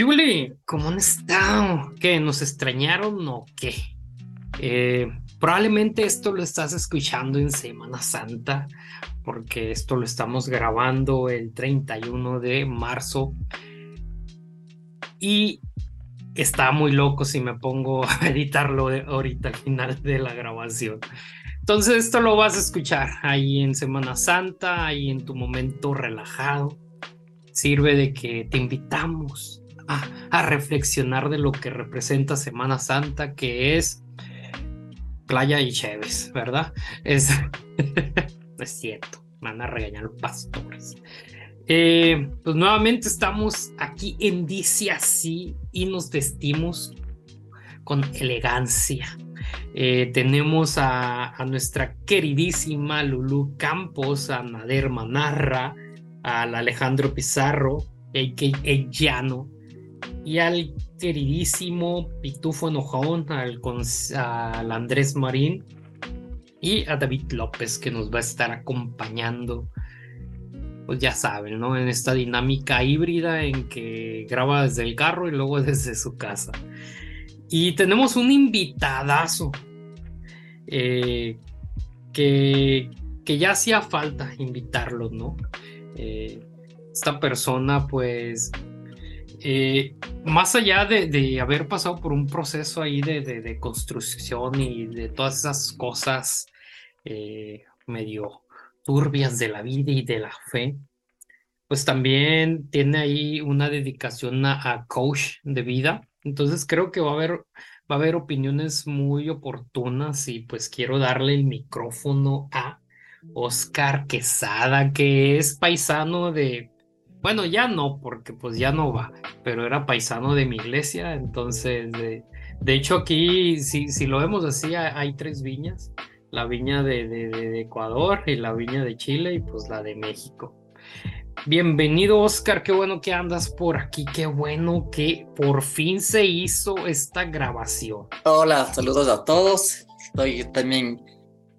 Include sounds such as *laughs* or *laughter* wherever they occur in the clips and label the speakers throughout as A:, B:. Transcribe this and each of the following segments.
A: Julie, ¿cómo han estado? ¿Qué? ¿Nos extrañaron o qué? Eh, probablemente esto lo estás escuchando en Semana Santa, porque esto lo estamos grabando el 31 de marzo. Y está muy loco si me pongo *laughs* a editarlo ahorita al final de la grabación. Entonces esto lo vas a escuchar ahí en Semana Santa, ahí en tu momento relajado. Sirve de que te invitamos a, reflexionar de lo que representa Semana Santa, que es playa y Chévez, ¿verdad? Es, *laughs* cierto, van a regañar los pastores. Eh, pues nuevamente estamos aquí en Dice Así y nos vestimos con elegancia. Eh, tenemos a, a, nuestra queridísima Lulu Campos, a Nader Manarra, al Alejandro Pizarro, a.k.a. Llano, y al queridísimo Pitufo Enojón, al, Andrés Marín y a David López que nos va a estar acompañando. Pues ya saben, ¿no? En esta dinámica híbrida en que graba desde el carro y luego *laughs* desde su casa. Y tenemos un invitadazo eh, que, que ya hacía falta invitarlo, ¿no? Eh, esta persona, pues, eh, más allá de, haber pasado por un proceso ahí de, construcción y de todas esas cosas eh, medio turbias de la vida y de la fe, pues también tiene ahí una dedicación a, coach de vida. Entonces creo que va a haber, va a haber opiniones muy oportunas y pues quiero darle el micrófono a Oscar Quesada, que es paisano de, bueno, ya no, porque pues ya no va, pero era paisano de mi iglesia, entonces, de, de hecho aquí, si, si lo vemos así, hay tres viñas, la viña de, de, Ecuador y la viña de Chile y pues la de México. Bienvenido Oscar, qué bueno que andas por aquí, qué bueno que por fin se hizo esta grabación.
B: Hola, saludos a todos, estoy también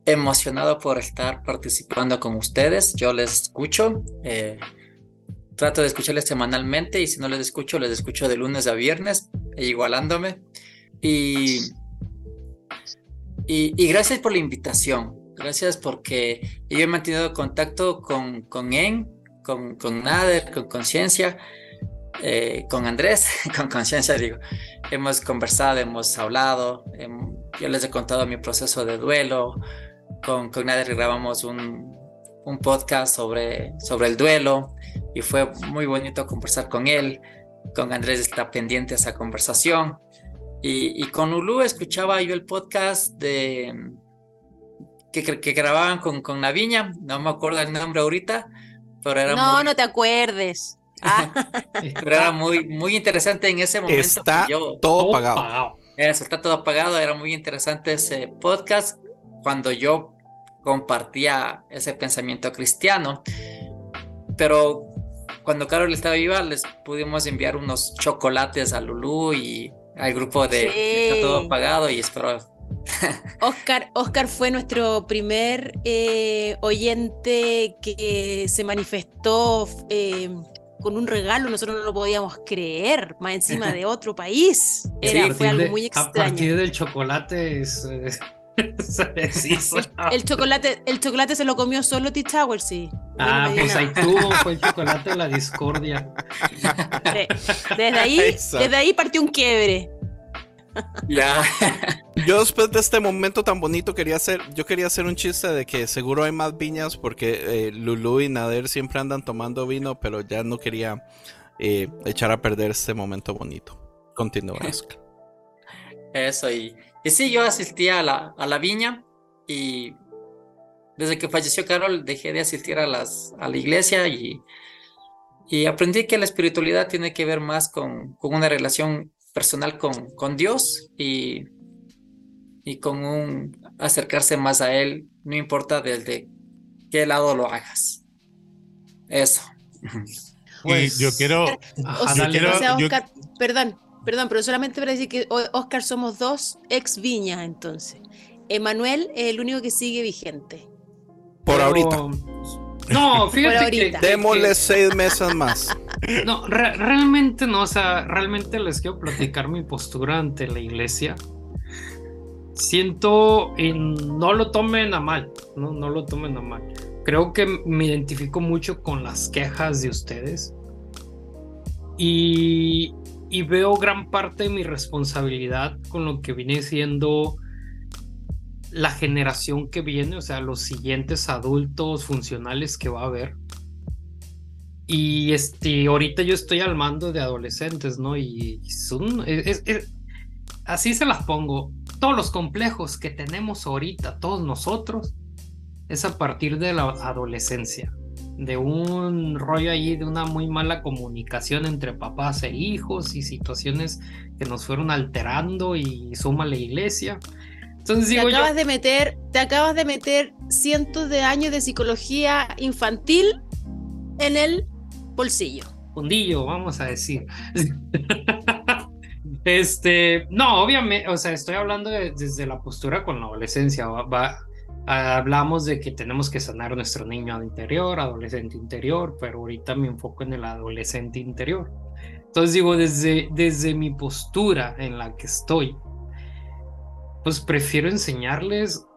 B: emocionado por estar participando con ustedes, yo les escucho. Eh, Trato de escucharles semanalmente y si no les escucho, les escucho de lunes a viernes, e igualándome. Y, y, gracias por la invitación. Gracias porque yo he mantenido contacto con, con En, con, con Nader, con Conciencia, eh, con Andrés, *laughs* con Conciencia digo. Hemos conversado, hemos hablado. yo les he contado mi proceso de duelo. Con, con Nader grabamos un, un podcast sobre, sobre el duelo y fue muy bonito conversar con él. Con Andrés está pendiente esa conversación. Y, con Ulu escuchaba yo el podcast de que, que grababan con, con Naviña, no me acuerdo el nombre ahorita, pero era
C: No, no te acuerdes.
B: Ah. *laughs* pero era muy, muy interesante en ese momento.
D: Está todo pagado.
B: Eso, está todo apagado, era muy interesante ese podcast cuando yo compartía ese pensamiento cristiano. Pero cuando Carol estaba viva, les pudimos enviar unos chocolates a Lulu y al grupo de está todo apagado y espero. *laughs*
C: Oscar, Oscar fue nuestro primer eh, oyente que se manifestó eh, con un regalo, nosotros no lo podíamos creer, más encima de *laughs* otro país. Era, fue algo muy extraño.
A: A partir del chocolate es, eh, *laughs*
C: el, chocolate, el chocolate se lo comió solo T Tower, sí.
A: Ah, pues ahí tuvo, *laughs* fue el chocolate de la discordia.
C: Desde ahí, desde ahí partió un quiebre.
B: Ya. *laughs*
D: Yo después de este momento tan bonito quería hacer, yo quería hacer un chiste de que seguro hay más viñas porque eh, Lulu y Nader siempre andan tomando vino, pero ya no quería eh, echar a perder este momento bonito. Continúa,
B: Eso y y sí, yo asistí a la, a la viña y desde que falleció Carol dejé de asistir a, las, a la iglesia y, y aprendí que la espiritualidad tiene que ver más con, con una relación personal con, con Dios y, y con un acercarse más a Él, no importa desde qué lado lo hagas. Eso. *laughs*
E: Pues, yo quiero...
C: perdón, Perdón, pero solamente para decir que Oscar somos dos ex viñas entonces. Emanuel es el único que sigue vigente.
D: Por ahorita.
A: No, *laughs* fíjate
D: que, Démosle seis meses más. *laughs*
A: No, realmente no, o sea, realmente les quiero platicar mi postura ante la iglesia. Siento, y no lo tomen a mal, no, no lo tomen a mal. Creo que me identifico mucho con las quejas de ustedes y, y veo gran parte de mi responsabilidad con lo que viene siendo la generación que viene, o sea, los siguientes adultos funcionales que va a haber. Y este, ahorita yo estoy al mando de adolescentes, ¿no? Y son, así se las pongo. Todos los complejos que tenemos ahorita, todos nosotros, es a partir de la adolescencia. De un rollo ahí, de una muy mala comunicación entre papás e hijos y situaciones que nos fueron alterando y suma la iglesia
C: te acabas de meter, te acabas de meter cientos de años de psicología infantil en el bolsillo.
A: Fundillo, vamos a decir. *laughs* este, no, obviamente, o sea, estoy hablando desde la postura con la adolescencia. Hablamos de que tenemos que sanar nuestro niño interior, adolescente interior, pero ahorita me enfoco en el adolescente interior. Entonces digo, desde, desde mi postura en la que estoy, pues prefiero enseñarles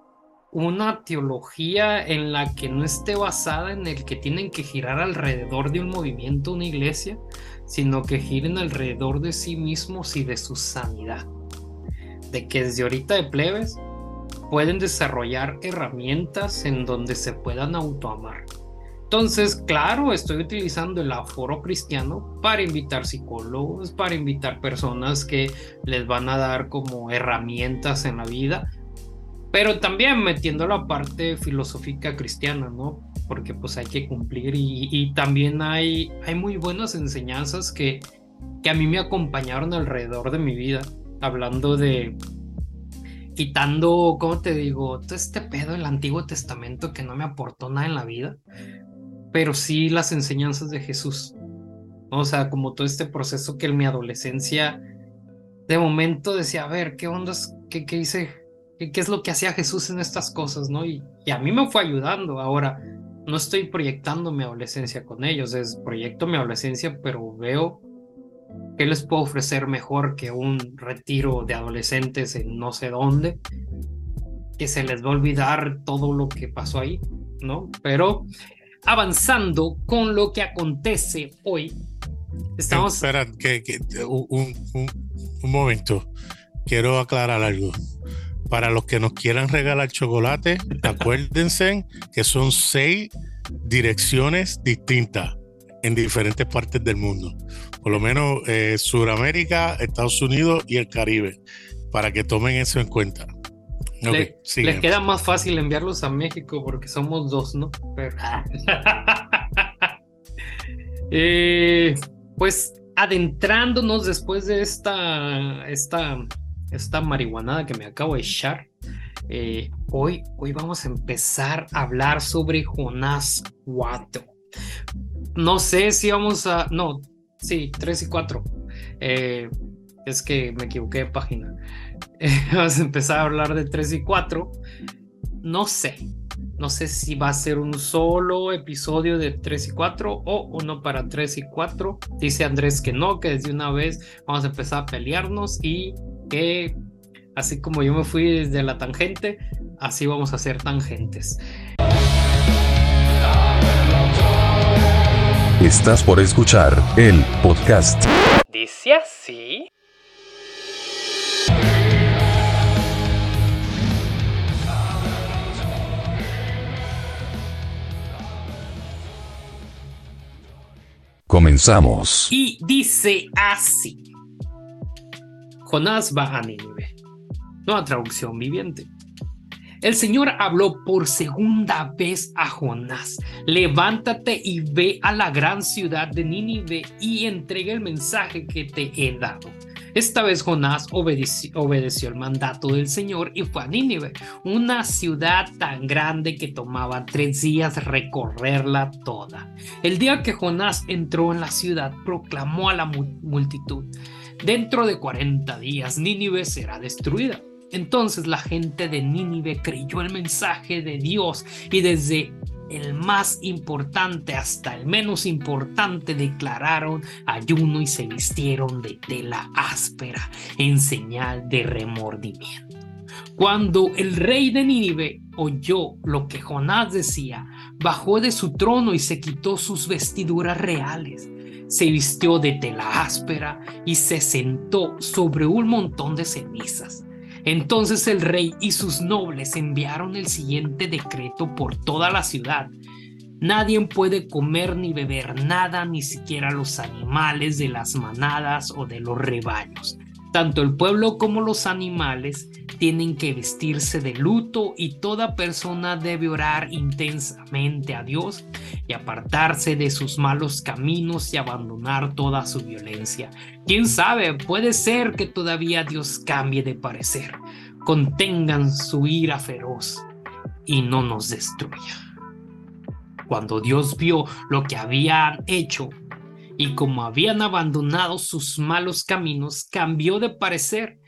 A: una teología en la que no esté basada en el que tienen que girar alrededor de un movimiento, una iglesia, sino que giren alrededor de sí mismos y de su sanidad. De que desde ahorita de plebes pueden desarrollar herramientas en donde se puedan autoamar. Entonces, claro, estoy utilizando el aforo cristiano para invitar psicólogos, para invitar personas que les van a dar como herramientas en la vida, pero también metiendo la parte filosófica cristiana, ¿no? Porque pues hay que cumplir y, también hay, hay muy buenas enseñanzas que, que a mí me acompañaron alrededor de mi vida, hablando de, quitando, ¿cómo te digo? Todo este pedo del Antiguo Testamento que no me aportó nada en la vida pero sí las enseñanzas de Jesús. O sea, como todo este proceso que en mi adolescencia, de momento decía, a ver, ¿qué ondas? ¿Qué, qué hice? ¿Qué, es lo que hacía Jesús en estas cosas? ¿no? Y, y a mí me fue ayudando. Ahora, no estoy proyectando mi adolescencia con ellos, es proyecto mi adolescencia, pero veo qué les puedo ofrecer mejor que un retiro de adolescentes en no sé dónde, que se les va a olvidar todo lo que pasó ahí, ¿no? Pero avanzando con lo que acontece hoy. Estamos.
E: Espera, que, un, momento. Quiero aclarar algo. Para los que nos quieran regalar chocolate, *laughs* acuérdense que son seis direcciones distintas en diferentes partes del mundo. Por lo menos eh, Sudamérica, Estados Unidos y el Caribe. Para que tomen eso en cuenta
A: les queda más fácil enviarlos a México porque somos dos, ¿no? *laughs* Eh, pues adentrándonos después de esta, esta, esta marihuanada que me acabo de echar, eh, hoy, hoy vamos a empezar a hablar sobre Jonás 4. No sé si vamos a... No, sí, 3 y 4. Eh, es que me equivoqué de página. *laughs* vamos a empezar a hablar de 3 y 4. No sé. No sé si va a ser un solo episodio de 3 y 4 o uno para 3 y 4. Dice Andrés que no, que desde una vez vamos a empezar a pelearnos y que así como yo me fui desde la tangente, así vamos a hacer tangentes.
F: Estás por escuchar el podcast.
A: Dice así.
F: Comenzamos.
A: Y dice así. Jonás va a Nínive. Nueva traducción viviente. El Señor habló por segunda vez a Jonás. Levántate y ve a la gran ciudad de Nínive y entrega el mensaje que te he dado. Esta vez Jonás obedeció, el mandato del Señor y fue a Nínive, una ciudad tan grande que tomaba tres días recorrerla toda. El día que Jonás entró en la ciudad, proclamó a la multitud, dentro de 40 días Nínive será destruida. Entonces la gente de Nínive creyó el mensaje de Dios y desde el más importante hasta el menos importante declararon ayuno y se vistieron de tela áspera en señal de remordimiento. Cuando el rey de Nínive oyó lo que Jonás decía, bajó de su trono y se quitó sus vestiduras reales. Se vistió de tela áspera y se sentó sobre un montón de cenizas. Entonces el rey y sus nobles enviaron el siguiente decreto por toda la ciudad. Nadie puede comer ni beber nada, ni siquiera los animales de las manadas o de los rebaños. Tanto el pueblo como los animales tienen que vestirse de luto y toda persona debe orar intensamente a Dios y apartarse de sus malos caminos y abandonar toda su violencia. Quién sabe, puede ser que todavía Dios cambie de parecer. Contengan su ira feroz y no nos destruya. Cuando Dios vio lo que habían hecho y como habían abandonado sus malos caminos, cambió de parecer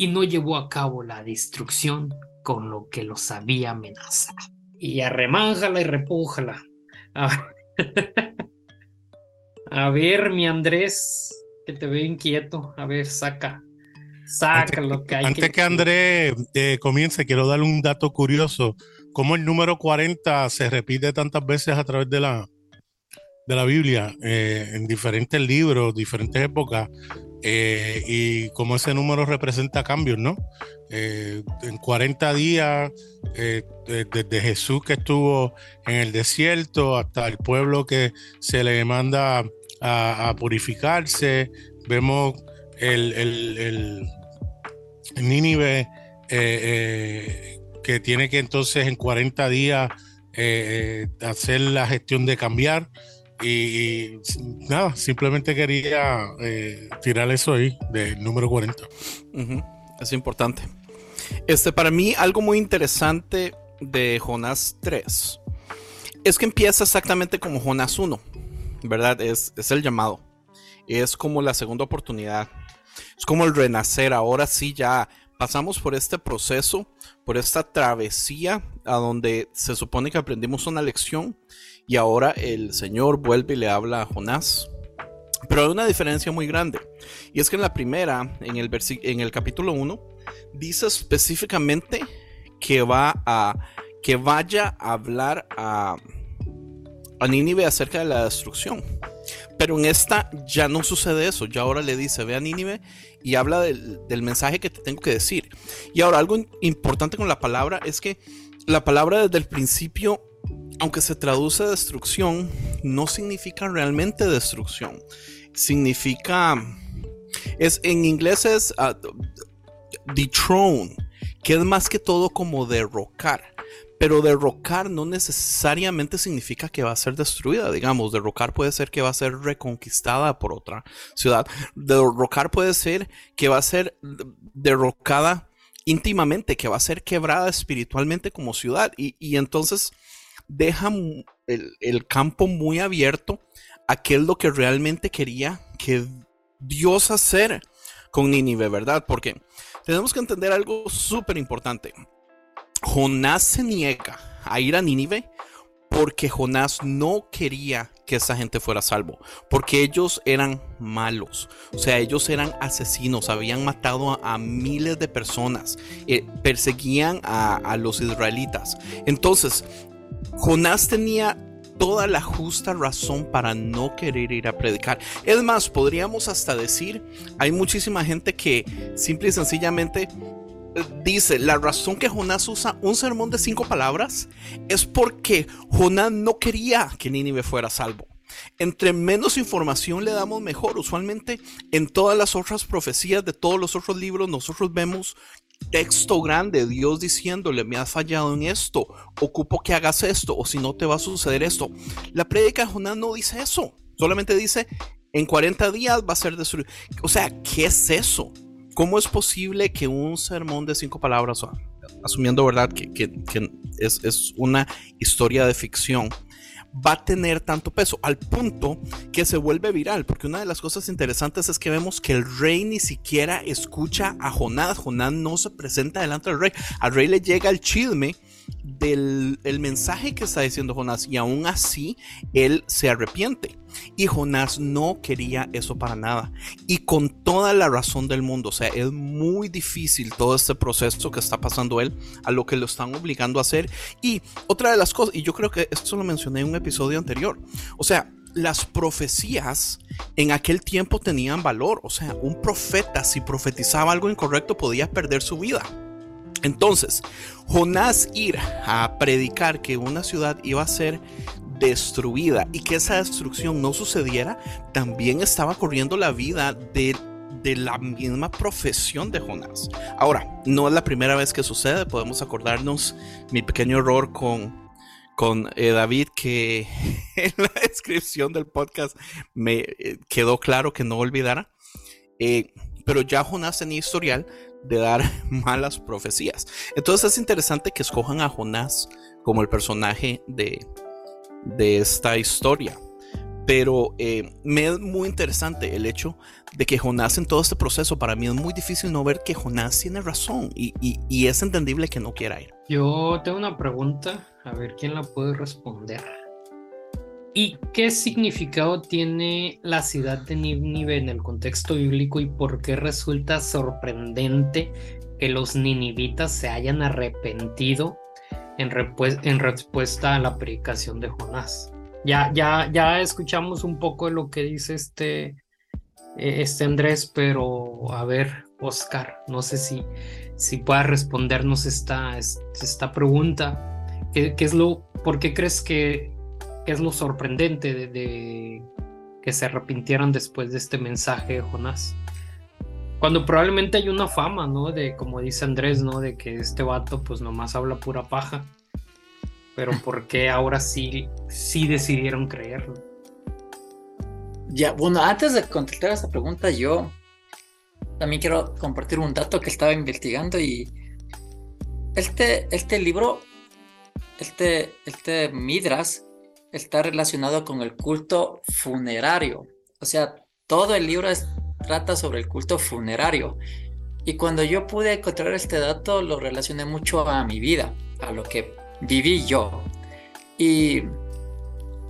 A: y no llevó a cabo la destrucción con lo que los había amenazado. Y arremánjala y repújala. *laughs* A ver, mi Andrés, que te veo inquieto. A ver, saca. Saca lo que hay.
E: Antes que, Andrés eh, comience, quiero darle un dato curioso. Cómo el número 40 se repite tantas veces a través de la, de la Biblia eh, en diferentes libros, diferentes épocas, eh, y cómo ese número representa cambios, ¿no? Eh, en 40 días, desde Jesús que estuvo en el desierto hasta el pueblo que se le manda a, purificarse, vemos el, el, el Nínive que tiene que entonces en 40 días hacer la gestión de cambiar. Y, nada, simplemente quería eh, tirar eso ahí del número 40.
D: Es importante. Este, para mí, algo muy interesante de Jonás 3 es que empieza exactamente como Jonás 1, ¿verdad? Es, es el llamado. Es como la segunda oportunidad. Es como el renacer. Ahora sí, ya pasamos por este proceso, por esta travesía a donde se supone que aprendimos una lección y ahora el Señor vuelve y le habla a Jonás. Pero hay una diferencia muy grande. Y es que en la primera, en el, en el capítulo 1, dice específicamente que va a que vaya a hablar a, a Nínive acerca de la destrucción. Pero en esta ya no sucede eso. Ya ahora le dice, ve a Nínive y habla del, del mensaje que te tengo que decir. Y ahora algo importante con la palabra es que la palabra desde el principio aunque se traduce destrucción, no significa realmente destrucción. Significa. Es, en inglés es uh, dethrone, que es más que todo como derrocar. Pero derrocar no necesariamente significa que va a ser destruida. Digamos, derrocar puede ser que va a ser reconquistada por otra ciudad. Derrocar puede ser que va a ser derrocada íntimamente, que va a ser quebrada espiritualmente como ciudad. Y entonces deja el, campo muy abierto a qué es lo que realmente quería que Dios hacer con Nínive, ¿verdad? Porque tenemos que entender algo súper importante. Jonás se niega a ir a Nínive porque Jonás no quería que esa gente fuera salvo, porque ellos eran malos, o sea, ellos eran asesinos, habían matado a, miles de personas, eh, perseguían a, a los israelitas. Entonces, Jonás tenía toda la justa razón para no querer ir a predicar. Es más, podríamos hasta decir, hay muchísima gente que simple y sencillamente eh, dice, la razón que Jonás usa un sermón de cinco palabras es porque Jonás no quería que Nínive fuera salvo. Entre menos información le damos mejor. Usualmente en todas las otras profecías de todos los otros libros nosotros vemos texto grande, Dios diciéndole, me has fallado en esto, ocupo que hagas esto, o si no te va a suceder esto. La prédica de Jonás no dice eso, solamente dice, en 40 días va a ser destruido. O sea, ¿qué es eso? ¿Cómo es posible que un sermón de cinco palabras, asumiendo verdad que, es, es una historia de ficción, va a tener tanto peso, al punto que se vuelve viral, porque una de las cosas interesantes es que vemos que el rey ni siquiera escucha a Jonás, Jonás no se presenta delante del rey, al rey le llega el chisme del el mensaje que está diciendo Jonás y aún así él se arrepiente. Y Jonás no quería eso para nada. Y con toda la razón del mundo. O sea, es muy difícil todo este proceso que está pasando él a lo que lo están obligando a hacer. Y otra de las cosas, y yo creo que esto lo mencioné en un episodio anterior. O sea, las profecías en aquel tiempo tenían valor. O sea, un profeta si profetizaba algo incorrecto podía perder su vida. Entonces, Jonás ir a predicar que una ciudad iba a ser destruida y que esa destrucción no sucediera, también estaba corriendo la vida de, la misma profesión de Jonás. Ahora, no es la primera vez que sucede, podemos acordarnos mi pequeño error con, con eh, David, que *laughs* en la descripción del podcast me eh, quedó claro que no olvidara. Eh, pero ya Jonás tenía historial de dar *laughs* malas profecías. Entonces es interesante que escojan a Jonás como el personaje de, de esta historia. Pero eh, me es muy interesante el hecho de que Jonás en todo este proceso, para mí es muy difícil no ver que Jonás tiene razón y, y es entendible que no quiera ir.
A: Yo tengo una pregunta, a ver quién la puede responder. ¿Y qué significado tiene la ciudad de Nínive en el contexto bíblico y por qué resulta sorprendente que los ninivitas se hayan arrepentido en, respuesta a la predicación de Jonás? Ya, ya, ya escuchamos un poco de lo que dice este, e, este Andrés, pero a ver, Oscar, no sé si, si puedas respondernos esta, esta pregunta. ¿Qué, ¿Qué, es lo, ¿Por qué crees que qué es lo sorprendente de, que se arrepintieran después de este mensaje de Jonás. Cuando probablemente hay una fama, ¿no? De, como dice Andrés, ¿no? De que este vato pues nomás habla pura paja. Pero ¿por qué ahora sí, sí decidieron creerlo?
B: Ya, bueno, antes de contestar esta pregunta, yo también quiero compartir un dato que estaba investigando y este, este libro, este, este Midras, está relacionado con el culto funerario. O sea, todo el libro trata sobre el culto funerario. Y cuando yo pude encontrar este dato, lo relacioné mucho a mi vida, a lo que viví yo. Y,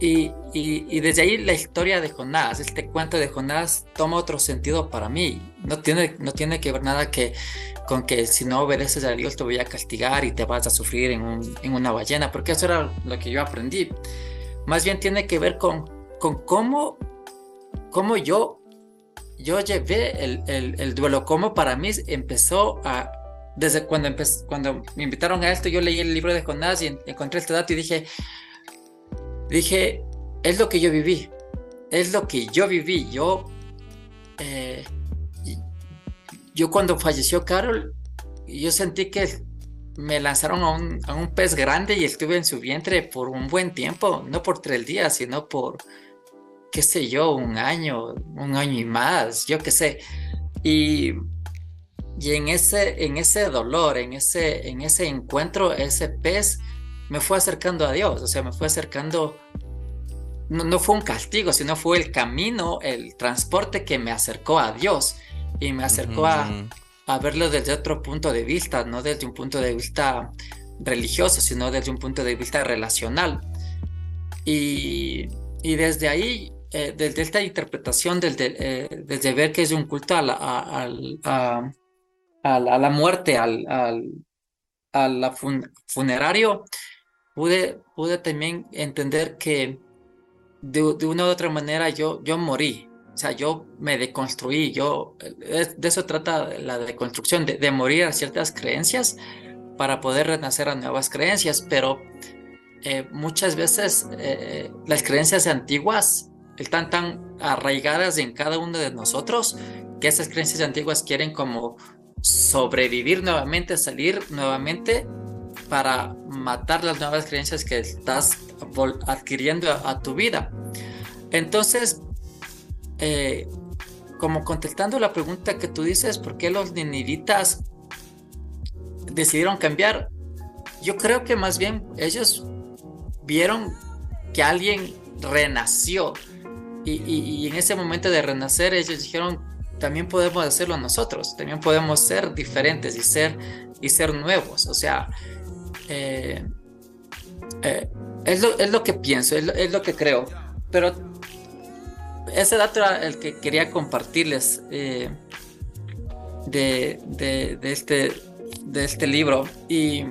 B: y, y, desde ahí la historia de Jonás, este cuento de Jonás toma otro sentido para mí. No tiene, no tiene que ver nada que, con que si no obedeces a Dios te voy a castigar y te vas a sufrir en, un, en una ballena, porque eso era lo que yo aprendí más bien tiene que ver con, con cómo, cómo yo, yo llevé el, el, duelo, cómo para mí empezó a, desde cuando, empecé, cuando me invitaron a esto, yo leí el libro de Jonás y encontré este dato y dije, dije, es lo que yo viví, es lo que yo viví, yo, eh, yo cuando falleció Carol, yo sentí que me lanzaron a un, a un, pez grande y estuve en su vientre por un buen tiempo, no por tres días, sino por, qué sé yo, un año, un año y más, yo qué sé. Y, y en, ese, en ese dolor, en ese, en ese encuentro, ese pez me fue acercando a Dios, o sea, me fue acercando, no, no fue un castigo, sino fue el camino, el transporte que me acercó a Dios y me acercó a a verlo desde otro punto de vista, no desde un punto de vista religioso, sino desde un punto de vista relacional. Y, y desde ahí, eh, desde esta interpretación, desde, eh, desde, ver que es un culto a la, a, a, a, la muerte, al, al a la funerario, pude, pude también entender que de, de, una u otra manera yo, yo morí, o sea, yo me deconstruí, yo, de eso trata la deconstrucción, de, morir a ciertas creencias para poder renacer a nuevas creencias, pero eh, muchas veces eh, las creencias antiguas están tan arraigadas en cada uno de nosotros que esas creencias antiguas quieren como sobrevivir nuevamente, salir nuevamente para matar las nuevas creencias que estás adquiriendo a tu vida. Entonces, eh, como contestando la pregunta que tú dices, ¿por qué los ninivitas decidieron cambiar? Yo creo que más bien ellos vieron que alguien renació y, en ese momento de renacer ellos dijeron, también podemos hacerlo nosotros, también podemos ser diferentes y ser, y ser nuevos. O sea, eh, eh, es, lo, es, lo, que pienso, es es lo, que creo. Pero ese dato era el que quería compartirles eh, de, de, este, de este libro. Y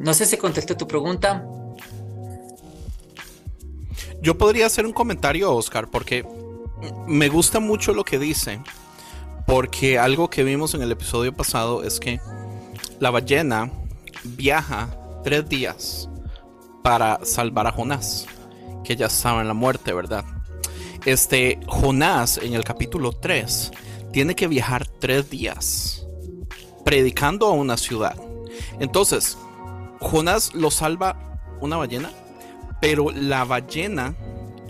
B: no sé si contesté tu pregunta.
D: Yo podría hacer un comentario, Oscar, porque me gusta mucho lo que dice. Porque algo que vimos en el episodio pasado es que la ballena viaja tres días para salvar a Jonás, que ya estaba en la muerte, ¿verdad? Este Jonás en el capítulo 3 tiene que viajar tres días predicando a una ciudad. Entonces, Jonás lo salva una ballena, pero la ballena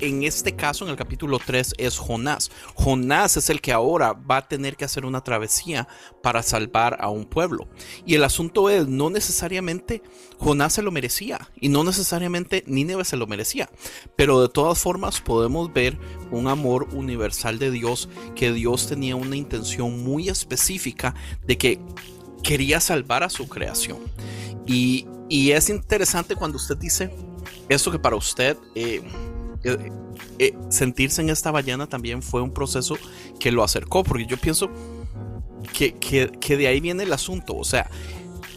D: en este caso, en el capítulo 3, es Jonás. Jonás es el que ahora va a tener que hacer una travesía para salvar a un pueblo. Y el asunto es, no necesariamente Jonás se lo merecía y no necesariamente Nínive se lo merecía. Pero de todas formas podemos ver un amor universal de Dios, que Dios tenía una intención muy específica de que quería salvar a su creación. Y, es interesante cuando usted dice eso que para usted... Eh, eh, eh, sentirse en esta ballena también fue un proceso que lo acercó, porque yo pienso que, que, de ahí viene el asunto. O sea,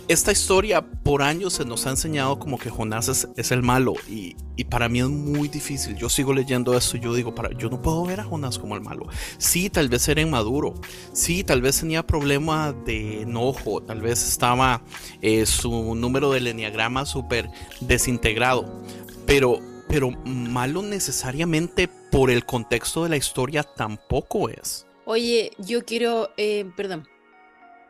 D: esta historia por años se nos ha enseñado como que Jonás es, el malo y, y, para mí es muy difícil. Yo sigo leyendo esto y yo digo, para, yo no puedo ver a Jonás como el malo. Sí, tal vez era inmaduro. Sí, tal vez tenía problema de enojo. Tal vez estaba eh, su número del enneagrama súper desintegrado. Pero pero malo necesariamente por el contexto de la historia tampoco es.
C: Oye, yo quiero, eh, perdón,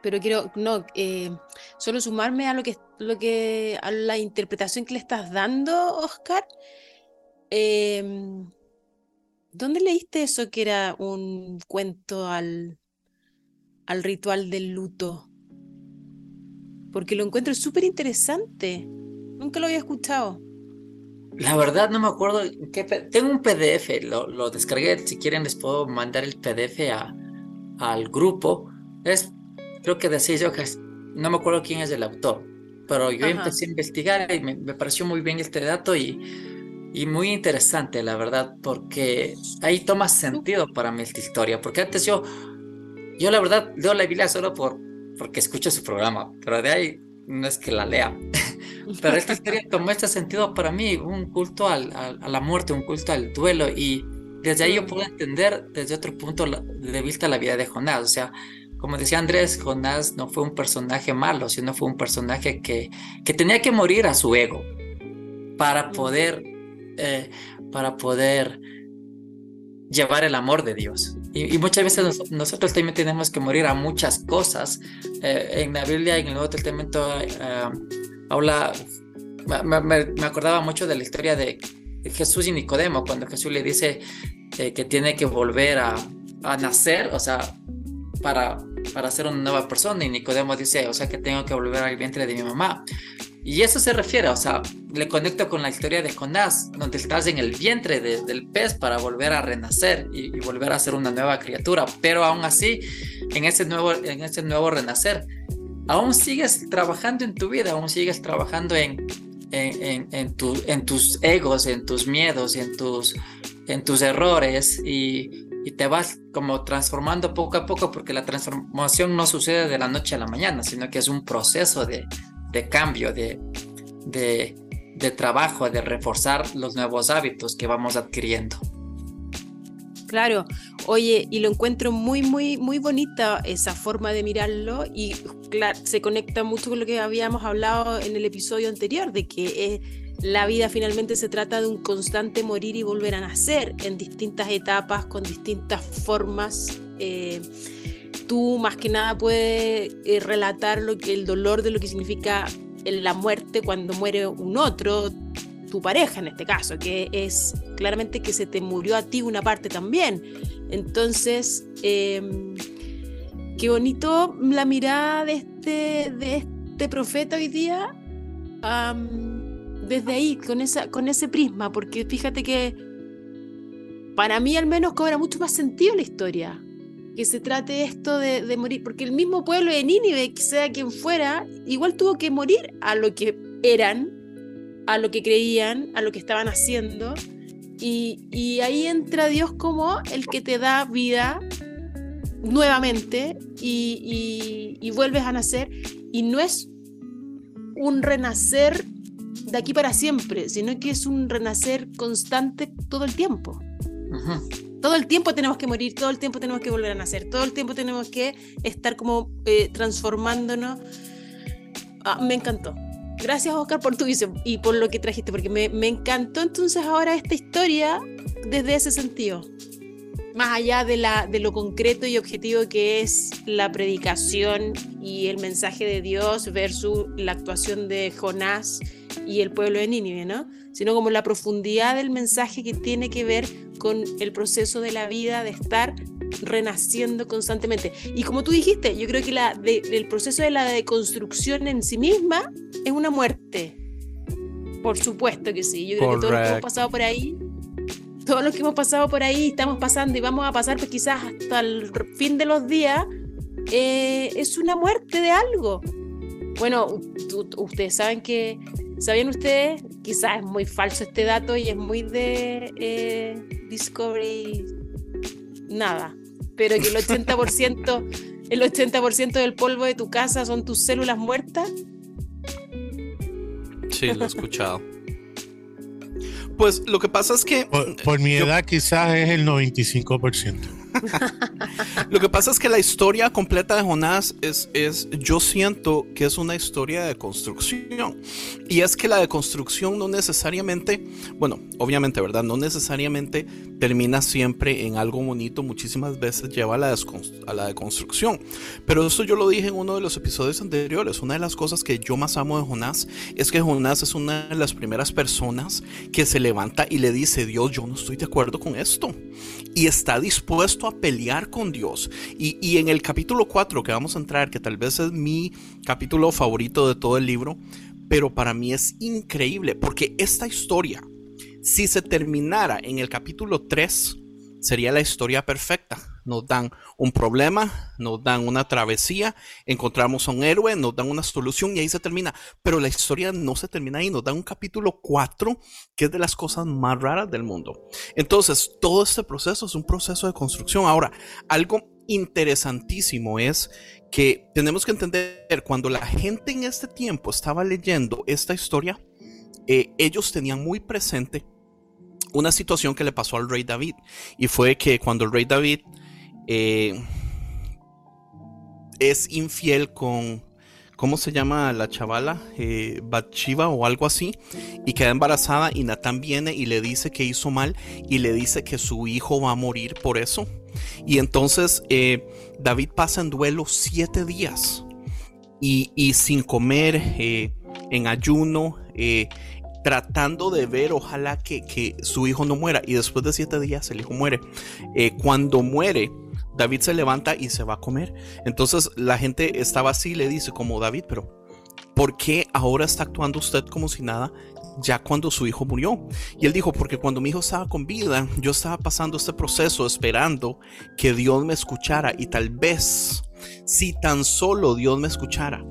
C: pero quiero, no, eh, solo sumarme a lo que, a la interpretación que le estás dando, Oscar. Em, ¿Dónde leíste eso que era un cuento al, al ritual del luto? Porque lo encuentro súper interesante. Nunca lo había escuchado.
B: La verdad no me acuerdo. Qué Tengo un PDF, lo, lo, descargué. Si quieren les puedo mandar el PDF a, al grupo. Es creo que de seis hojas. No me acuerdo quién es el autor. Pero yo empecé a investigar y me, pareció muy bien este dato y, y muy interesante, la verdad, porque ahí toma sentido para mí esta historia. Porque antes yo, yo la verdad leo la Biblia solo por, porque escucho su programa, pero de ahí no es que la lea. Pero esta historia tomó este sentido para mí, un culto al, a la muerte, un culto al duelo y desde ahí yo puedo entender desde otro punto de vista la vida de Jonás. O sea, como decía Andrés, Jonás no fue un personaje malo, sino fue un personaje que, que tenía que morir a su ego para poder, eh, para poder llevar el amor de Dios. Y, muchas veces nosotros también tenemos que morir a muchas cosas. Eh, en la Biblia, en el Nuevo Testamento, eh, habla, me, acordaba mucho de la historia de Jesús y Nicodemo, cuando Jesús le dice eh, que tiene que volver a, nacer, o sea, para, para ser una nueva persona, y Nicodemo dice, o sea, que tengo que volver al vientre de mi mamá. Y eso se refiere, o sea, le conecto con la historia de Jonás, donde estás en el vientre del pez para volver a renacer y, volver a ser una nueva criatura, pero aún así, en ese nuevo, en ese nuevo renacer, aún sigues trabajando en tu vida, aún sigues trabajando en, en, en, tu, en tus egos, en tus miedos, en tus, en tus errores y, y, te vas como transformando poco a poco porque la transformación no sucede de la noche a la mañana, sino que es un proceso de, de cambio, de, de, de trabajo, de reforzar los nuevos hábitos que vamos adquiriendo.
C: Claro, oye, y lo encuentro muy, muy, muy bonita esa forma de mirarlo y se conecta mucho con lo que habíamos hablado en el episodio anterior, de que eh, la vida finalmente se trata de un constante morir y volver a nacer en distintas etapas, con distintas formas. Eh, tú más que nada puedes eh, relatar lo que el dolor de lo que significa la muerte cuando muere un otro, tu pareja en este caso, que es claramente que se te murió a ti una parte también. Entonces, em, qué bonito la mirada de este, de este profeta hoy día, desde ahí, con, esa, con ese prisma, porque fíjate que para mí al menos cobra mucho más sentido la historia. que se trate esto de, de morir, porque el mismo pueblo de Nínive, sea quien fuera, igual tuvo que morir a lo que eran, a lo que creían, a lo que estaban haciendo. Y, y ahí entra Dios como el que te da vida nuevamente y, y, y vuelves a nacer. Y no es un renacer de aquí para siempre, sino que es un renacer constante todo el tiempo. Todo el tiempo tenemos que morir, todo el tiempo tenemos que volver a nacer, todo el tiempo tenemos que estar como eh, transformándonos. Ah, me encantó. Gracias, Oscar, por tu visión y por lo que trajiste, porque me, me encantó entonces ahora esta historia desde ese sentido. Más allá de, la, de lo concreto y objetivo que es la predicación y el mensaje de Dios versus la actuación de Jonás y el pueblo de Nínive, ¿no? Sino como la profundidad del mensaje que tiene que ver con el proceso de la vida, de estar renaciendo constantemente. Y como tú dijiste, yo creo que la de- el proceso de la deconstrucción en sí misma es una muerte. Por supuesto que sí. Yo creo que todos los que hemos pasado por ahí, todos los que hemos pasado por ahí, estamos pasando y vamos a pasar pues, quizás hasta el fin de los días, eh, es una muerte de algo. Bueno, ustedes saben que, ¿sabían ustedes? Quizás es muy falso este dato y es muy de eh, Discovery, nada, pero que el 80%, el 80% del polvo de tu casa son tus células muertas.
D: Sí, lo he escuchado. Pues lo que pasa es que
E: Por, por mi
D: Yo-
E: edad quizás es el 95%.
D: Lo que pasa es que la historia completa de Jonás es, es, yo siento que es una historia de construcción. Y es que la deconstrucción no necesariamente, bueno, obviamente, ¿verdad? No necesariamente termina siempre en algo bonito, muchísimas veces lleva a la, a la deconstrucción. Pero eso yo lo dije en uno de los episodios anteriores. Una de las cosas que yo más amo de Jonás es que Jonás es una de las primeras personas que se levanta y le dice, Dios, yo no estoy de acuerdo con esto y está dispuesto a pelear con Dios. Y, y en el capítulo 4 que vamos a entrar, que tal vez es mi capítulo favorito de todo el libro, pero para mí es increíble porque esta historia, si se terminara en el capítulo 3, sería la historia perfecta. Nos dan un problema, nos dan una travesía, encontramos a un héroe, nos dan una solución y ahí se termina. Pero la historia no se termina ahí, nos dan un capítulo 4 que es de las cosas más raras del mundo. Entonces, todo este proceso es un proceso de construcción. Ahora, algo interesantísimo es que tenemos que entender cuando la gente en este tiempo estaba leyendo esta historia, eh, ellos tenían muy presente una situación que le pasó al rey David y fue que cuando el rey David eh, es infiel con ¿cómo se llama la chavala? Eh, o algo así, y queda embarazada y Natán viene y le dice que hizo mal y le dice que su hijo va a morir por eso. Y entonces eh, David pasa en duelo siete días y, sin comer, eh, en ayuno, tratando de ver, ojalá que, que su hijo no muera. Y después de siete días el hijo muere. Cuando muere, David se levanta y se va a comer. Entonces la gente estaba así y le dice como David, pero ¿por qué ahora está actuando usted como si nada? Ya cuando su hijo murió. Y él dijo, porque cuando mi hijo estaba con vida, yo estaba pasando este proceso esperando que Dios me escuchara y tal vez, si tan solo Dios me escuchara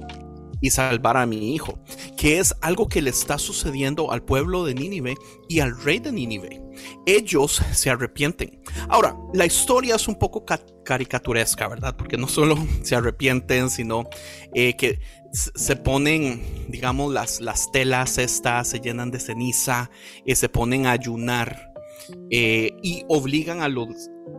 D: y salvara a mi hijo, que es algo que le está sucediendo al pueblo de Nínive y al rey de Nínive. Ellos se arrepienten. Ahora, la historia es un poco ca- caricaturesca, ¿verdad? Porque no solo *laughs* se arrepienten, sino eh, que se ponen, digamos, las, las telas estas, se llenan de ceniza, eh, se ponen a ayunar eh, y obligan a los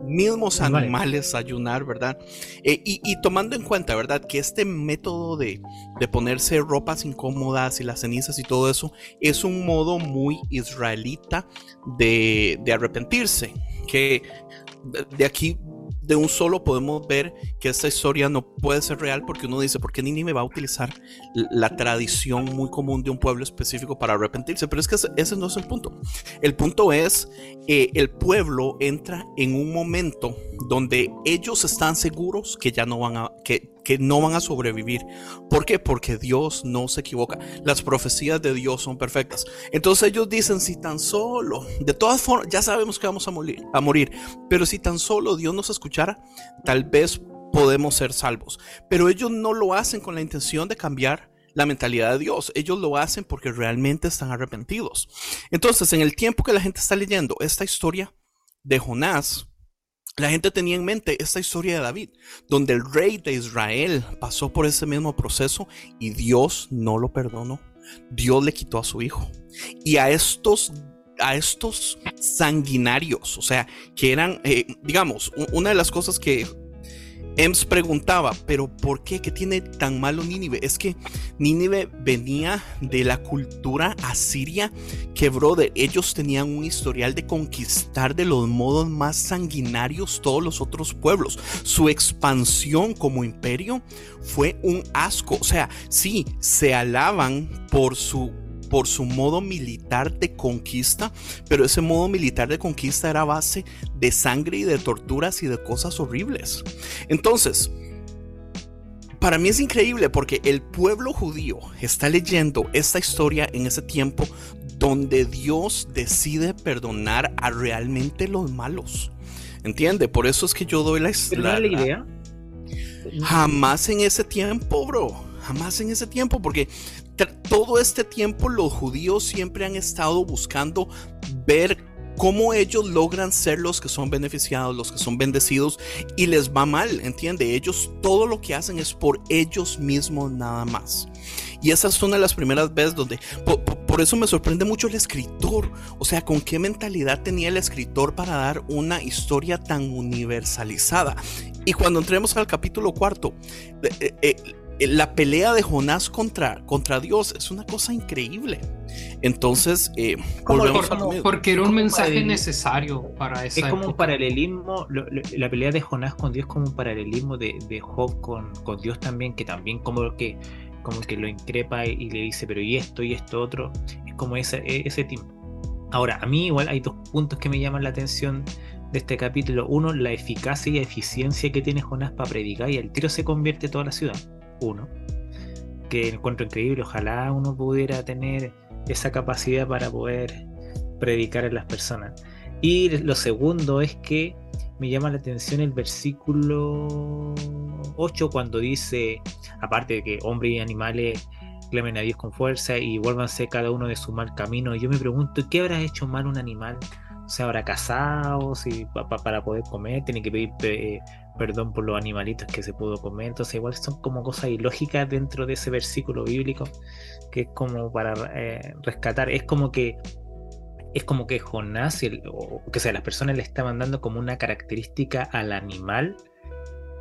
D: mismos animales ayunar, ¿verdad? Eh, y, y tomando en cuenta, ¿verdad? Que este método de, de ponerse ropas incómodas y las cenizas y todo eso es un modo muy israelita de, de arrepentirse. Que de aquí de un solo podemos ver que esta historia no puede ser real porque uno dice, ¿por qué Nínive va a utilizar la tradición muy común de un pueblo específico para arrepentirse? Pero es que ese, ese no es el punto. El punto es, eh, el pueblo entra en un momento donde ellos están seguros que ya no van a, que que no van a sobrevivir. ¿Por qué? Porque Dios no se equivoca. Las profecías de Dios son perfectas. Entonces ellos dicen, si tan solo, de todas formas, ya sabemos que vamos a morir, a morir, pero si tan solo Dios nos escuchara, tal vez podemos ser salvos. Pero ellos no lo hacen con la intención de cambiar la mentalidad de Dios. Ellos lo hacen porque realmente están arrepentidos. Entonces, en el tiempo que la gente está leyendo esta historia de Jonás, la gente tenía en mente esta historia de David, donde el rey de Israel pasó por ese mismo proceso y Dios no lo perdonó. Dios le quitó a su hijo. Y a estos a estos sanguinarios, o sea, que eran, eh, digamos, una de las cosas que Ems preguntaba, pero ¿por qué? ¿Qué tiene tan malo Nínive? Es que Nínive venía de la cultura asiria que, brother, ellos tenían un historial de conquistar de los modos más sanguinarios todos los otros pueblos. Su expansión como imperio fue un asco. O sea, sí, se alaban por su por su modo militar de conquista, pero ese modo militar de conquista era base de sangre y de torturas y de cosas horribles. Entonces, para mí es increíble porque el pueblo judío está leyendo esta historia en ese tiempo donde Dios decide perdonar a realmente los malos. ¿Entiende? Por eso es que yo doy la,
G: la, la idea.
D: Jamás en ese tiempo, bro. Jamás en ese tiempo, porque todo este tiempo los judíos siempre han estado buscando ver cómo ellos logran ser los que son beneficiados, los que son bendecidos y les va mal, ¿entiende? Ellos todo lo que hacen es por ellos mismos nada más. Y esa es una de las primeras veces donde, por, eso me sorprende mucho el escritor, o sea, con qué mentalidad tenía el escritor para dar una historia tan universalizada. Y cuando entremos al capítulo cuarto, eh, eh, la pelea de Jonás contra, contra Dios es una cosa increíble. Entonces, eh,
A: porque era un mensaje necesario para esa
G: Es como un paralelismo, la pelea de Jonás con Dios como un paralelismo de, Job con, con, Dios también, que también como que, como que lo increpa y, le dice, pero y esto y esto otro, es como ese, e, ese tipo. Ahora, a mí igual hay dos puntos que me llaman la atención de este capítulo. Uno, la eficacia y eficiencia que tiene Jonás para predicar y el tiro se convierte toda la ciudad uno, que encuentro increíble, ojalá uno pudiera tener esa capacidad para poder predicar a las personas. Y lo segundo es que me llama la atención el versículo 8 cuando dice, aparte de que hombres y animales clamen a Dios con fuerza y vuélvanse cada uno de su mal camino, yo me pregunto, ¿qué habrá hecho mal un animal? O sea, habrá cazado, si, para poder comer, tiene que pedir perdón por los animalitos que se pudo comer. Entonces, igual son como cosas ilógicas dentro de ese versículo bíblico que es como para eh, rescatar. Es como que es como que Jonás, o que sea, las personas le estaban dando como una característica al animal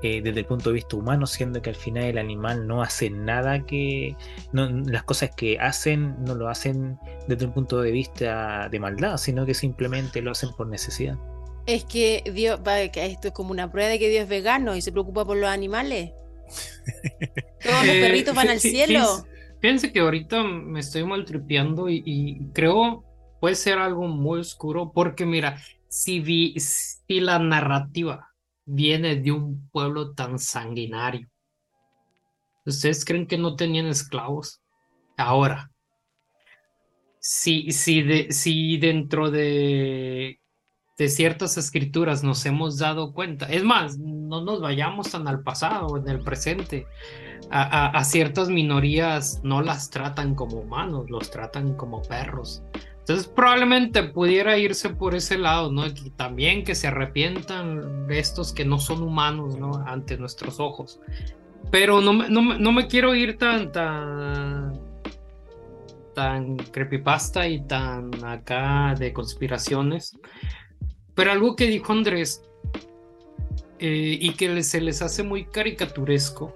G: eh, desde el punto de vista humano, siendo que al final el animal no hace nada que. No, las cosas que hacen no lo hacen desde un punto de vista de maldad, sino que simplemente lo hacen por necesidad.
C: Es que Dios, va, que esto es como una prueba de que Dios es vegano y se preocupa por los animales. *laughs* Todos los eh, perritos van al cielo.
A: Fíjense, que ahorita me estoy maltripeando y, y, creo puede ser algo muy oscuro porque mira, si, vi, si la narrativa viene de un pueblo tan sanguinario, ¿ustedes creen que no tenían esclavos? Ahora, si, si, de, si dentro de de ciertas escrituras nos hemos dado cuenta. Es más, no nos vayamos tan al pasado, en el presente. A, ciertas minorías no las tratan como humanos, los tratan como perros. Entonces probablemente pudiera irse por ese lado, ¿no? También que se arrepientan de estos que no son humanos, ¿no? Ante nuestros ojos. Pero no, no, no me quiero ir tan, tan, tan creepypasta y tan acá de conspiraciones. Pero algo que dijo Andrés eh, y que se les hace muy caricaturesco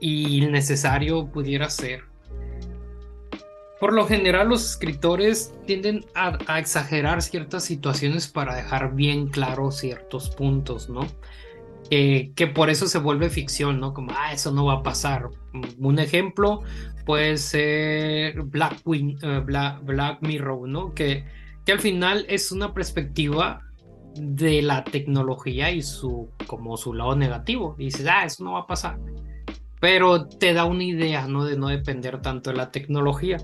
A: y necesario pudiera ser. Por lo general los escritores tienden a, exagerar ciertas situaciones para dejar bien claros ciertos puntos, ¿no? que por eso se vuelve ficción, ¿no? Como, ah, eso no va a pasar. Un ejemplo puede ser Black, eh, Black, Black Mirror, ¿no? Que que al final es una perspectiva de la tecnología y su como su lado negativo. Y dices, ah, eso no va a pasar. Pero te da una idea, ¿no? De no depender tanto de la tecnología.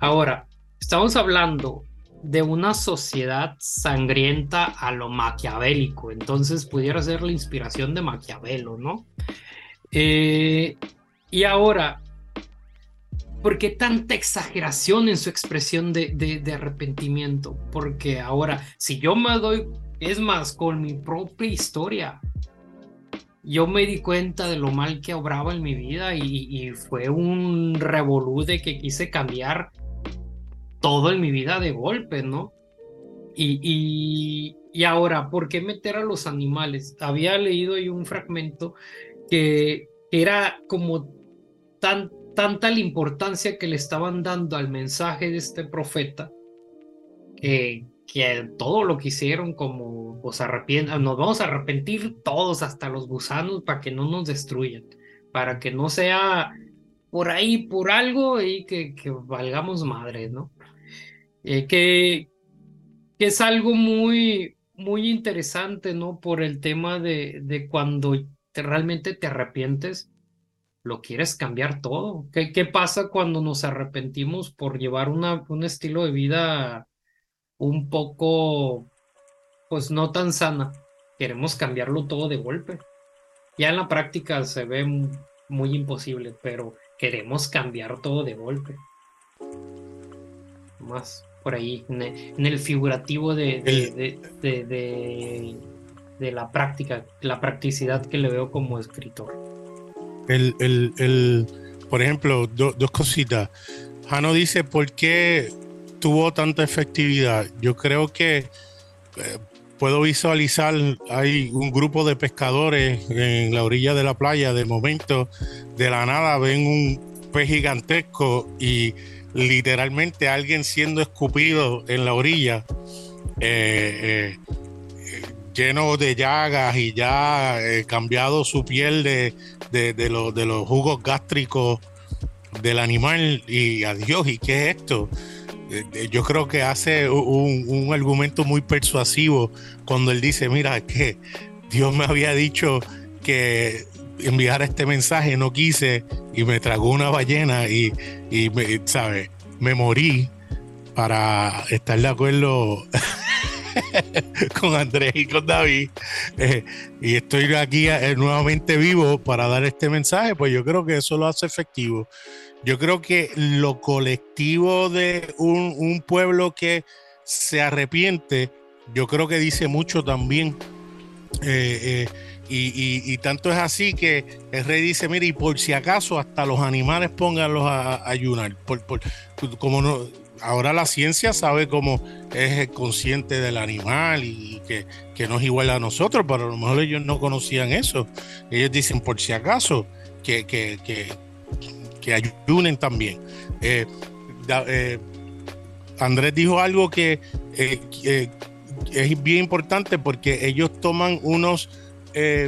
A: Ahora, estamos hablando de una sociedad sangrienta a lo maquiavélico. Entonces pudiera ser la inspiración de Maquiavelo, ¿no? Eh, y ahora, ¿por qué tanta exageración en su expresión de, arrepentimiento? Porque ahora, si yo me doy, es más, con mi propia historia, yo me di cuenta de lo mal que obraba en mi vida y, fue un revolú de que quise cambiar todo en mi vida de golpe, ¿no? Y, y, ahora, ¿por qué meter a los animales? Había leído ahí un fragmento que era como tan, tanta la importancia que le estaban dando al mensaje de este profeta, que, que todo lo que hicieron como os arrepientan, nos vamos a arrepentir todos, hasta los gusanos, para que no nos destruyan, para que no sea por ahí, por algo y que, que valgamos madre, ¿no? Eh, que, que, es algo muy, muy interesante, ¿no? Por el tema de, de cuando realmente te arrepientes, lo quieres cambiar todo. ¿Qué, ¿Qué, pasa cuando nos arrepentimos por llevar una, un estilo de vida un poco, pues no tan sana? Queremos cambiarlo todo de golpe. Ya en la práctica se ve muy imposible, pero queremos cambiar todo de golpe. Más por ahí, en el, figurativo de, de, de, la práctica, la practicidad que le veo como escritor.
E: El, el, por ejemplo, dos cositas. Jano dice, ¿por qué tuvo tanta efectividad? Yo creo que eh, puedo visualizar, hay un grupo de pescadores en la orilla de la playa, de momento, de la nada ven un pez gigantesco y literalmente alguien siendo escupido en la orilla, eh, eh, lleno de llagas y ya eh, cambiado su piel de, de, los jugos gástricos del animal y adiós, ¿y qué es esto? yo creo que hace un, un, argumento muy persuasivo cuando él dice, mira, que Dios me había dicho que enviar este mensaje, no quise y me tragó una ballena y, y me, ¿sabe? me morí para estar de acuerdo *laughs* *laughs* con Andrés y con David. Eh, y estoy aquí eh, nuevamente vivo para dar este mensaje, pues yo creo que eso lo hace efectivo. Yo creo que lo colectivo de un, pueblo que se arrepiente, yo creo que dice mucho también. Eh, y, tanto es así que el rey dice, mire, y por si acaso hasta los animales pónganlos a, ayunar. Por, como no, ahora la ciencia sabe cómo es consciente del animal y que, que, no es igual a nosotros, pero a lo mejor ellos no conocían eso. Ellos dicen, por si acaso, que, que, que, ayunen también. Eh, eh, Andrés dijo algo que eh, es bien importante porque ellos toman unos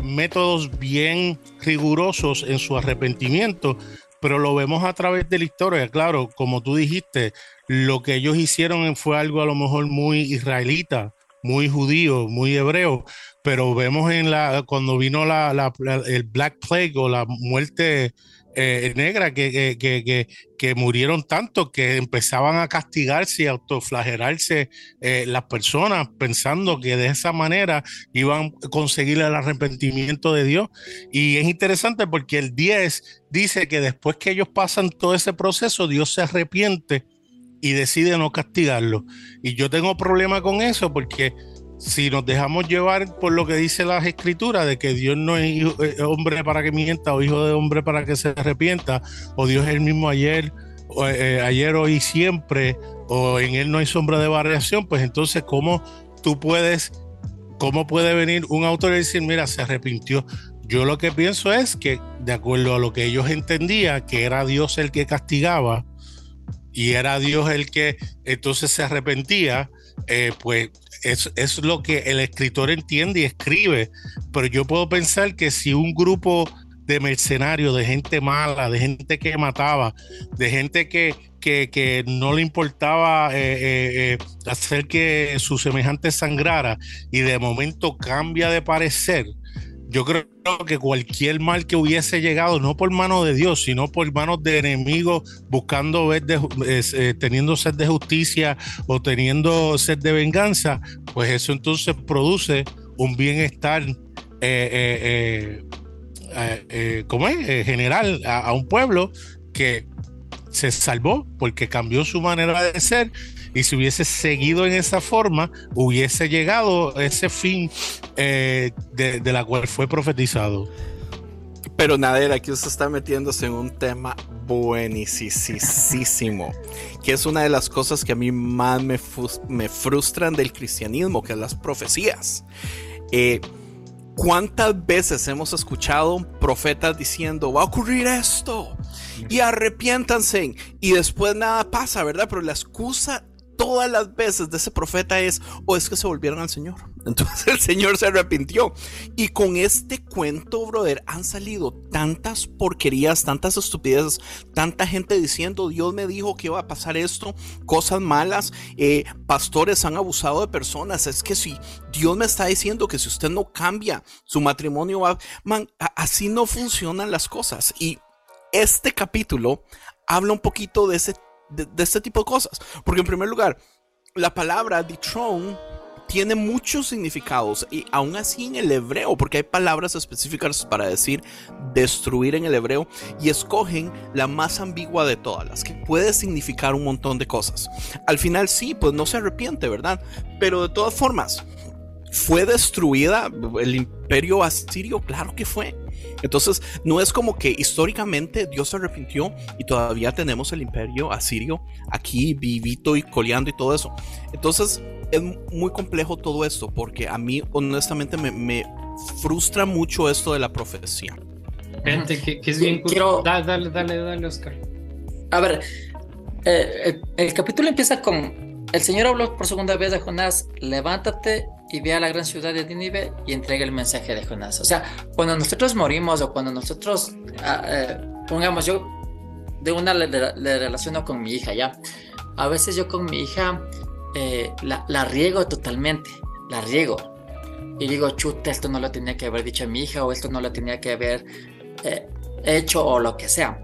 E: métodos bien rigurosos en su arrepentimiento, pero lo vemos a través de la historia. Claro, como tú dijiste, lo que ellos hicieron fue algo a lo mejor muy israelita, muy judío, muy hebreo, pero vemos en la cuando vino la, el Black Plague o la muerte eh, negra que, que, que, murieron tanto que empezaban a castigarse y autoflagelarse eh, las personas pensando que de esa manera iban a conseguir el arrepentimiento de Dios. Y es interesante porque el 10 dice que después que ellos pasan todo ese proceso, Dios se arrepiente y decide no castigarlo. Y yo tengo problema con eso porque si nos dejamos llevar por lo que dice las escrituras de que Dios no es eh, hombre para que mienta o hijo de hombre para que se arrepienta, o Dios es el mismo ayer, eh, ayer, hoy, siempre, o en él no hay sombra de variación, pues entonces, ¿cómo tú puedes, cómo puede venir un autor y decir, mira, se arrepintió? Yo lo que pienso es que, de acuerdo a lo que ellos entendían, que era Dios el que castigaba y era Dios el que entonces se arrepentía, eh, pues es, lo que el escritor entiende y escribe, pero yo puedo pensar que si un grupo de mercenarios, de gente mala, de gente que mataba, de gente que, que, no le importaba eh, eh, eh, hacer que su semejante sangrara y de momento cambia de parecer, yo creo que cualquier mal que hubiese llegado, no por mano de Dios, sino por manos de enemigos, buscando ver, teniendo sed de justicia o teniendo sed de venganza, pues eso entonces produce un bienestar como es? general a, un pueblo que se salvó porque cambió su manera de ser y si hubiese seguido en esa forma, hubiese llegado ese fin eh, de, la cual fue profetizado.
D: Pero Nader, aquí usted está metiéndose en un tema buenísimo, que es una de las cosas que a mí más me, me frustran del cristianismo, que es las profecías. Eh, ¿Cuántas veces hemos escuchado profetas diciendo, va a ocurrir esto? Y arrepiéntanse. Y después nada pasa, ¿verdad? Pero la excusa todas las veces de ese profeta es, o es que se volvieron al Señor. *laughs* Entonces el Señor se arrepintió. Y con este cuento, brother, han salido tantas porquerías, tantas estupideces, tanta gente diciendo, Dios me dijo que iba a pasar esto, cosas malas, eh, pastores han abusado de personas. Es que si Dios me está diciendo que si usted no cambia, su matrimonio va, man, así no funcionan las cosas. Y este capítulo habla un poquito de ese de, este tipo de cosas. Porque en primer lugar, la palabra the throne tiene muchos significados y aún así en el hebreo, porque hay palabras específicas para decir destruir en el hebreo y escogen la más ambigua de todas, las que puede significar un montón de cosas. Al final sí, pues no se arrepiente, ¿verdad? Pero de todas formas, ¿fue destruida el imperio asirio? Claro que fue. Entonces, no es como que históricamente Dios se arrepintió y todavía tenemos el imperio asirio aquí vivito y coleando y todo eso. Entonces, es muy complejo todo esto porque a mí honestamente me, frustra mucho esto de la profecía.
A: Gente, que, es bien... Quiero... Dale, dale, dale, dale, Oscar.
B: A ver, eh, el capítulo empieza con... El Señor habló por segunda vez a Jonás, levántate y ve a la gran ciudad de Nínive y entrega el mensaje de Jonás. O sea, cuando nosotros morimos o cuando nosotros, ah, eh, pongamos yo, de una le, relaciono con mi hija, ¿ya? A veces yo con mi hija eh, la, riego totalmente, la riego. Y digo, chuta, esto no lo tenía que haber dicho a mi hija o esto no lo tenía que haber eh, hecho o lo que sea.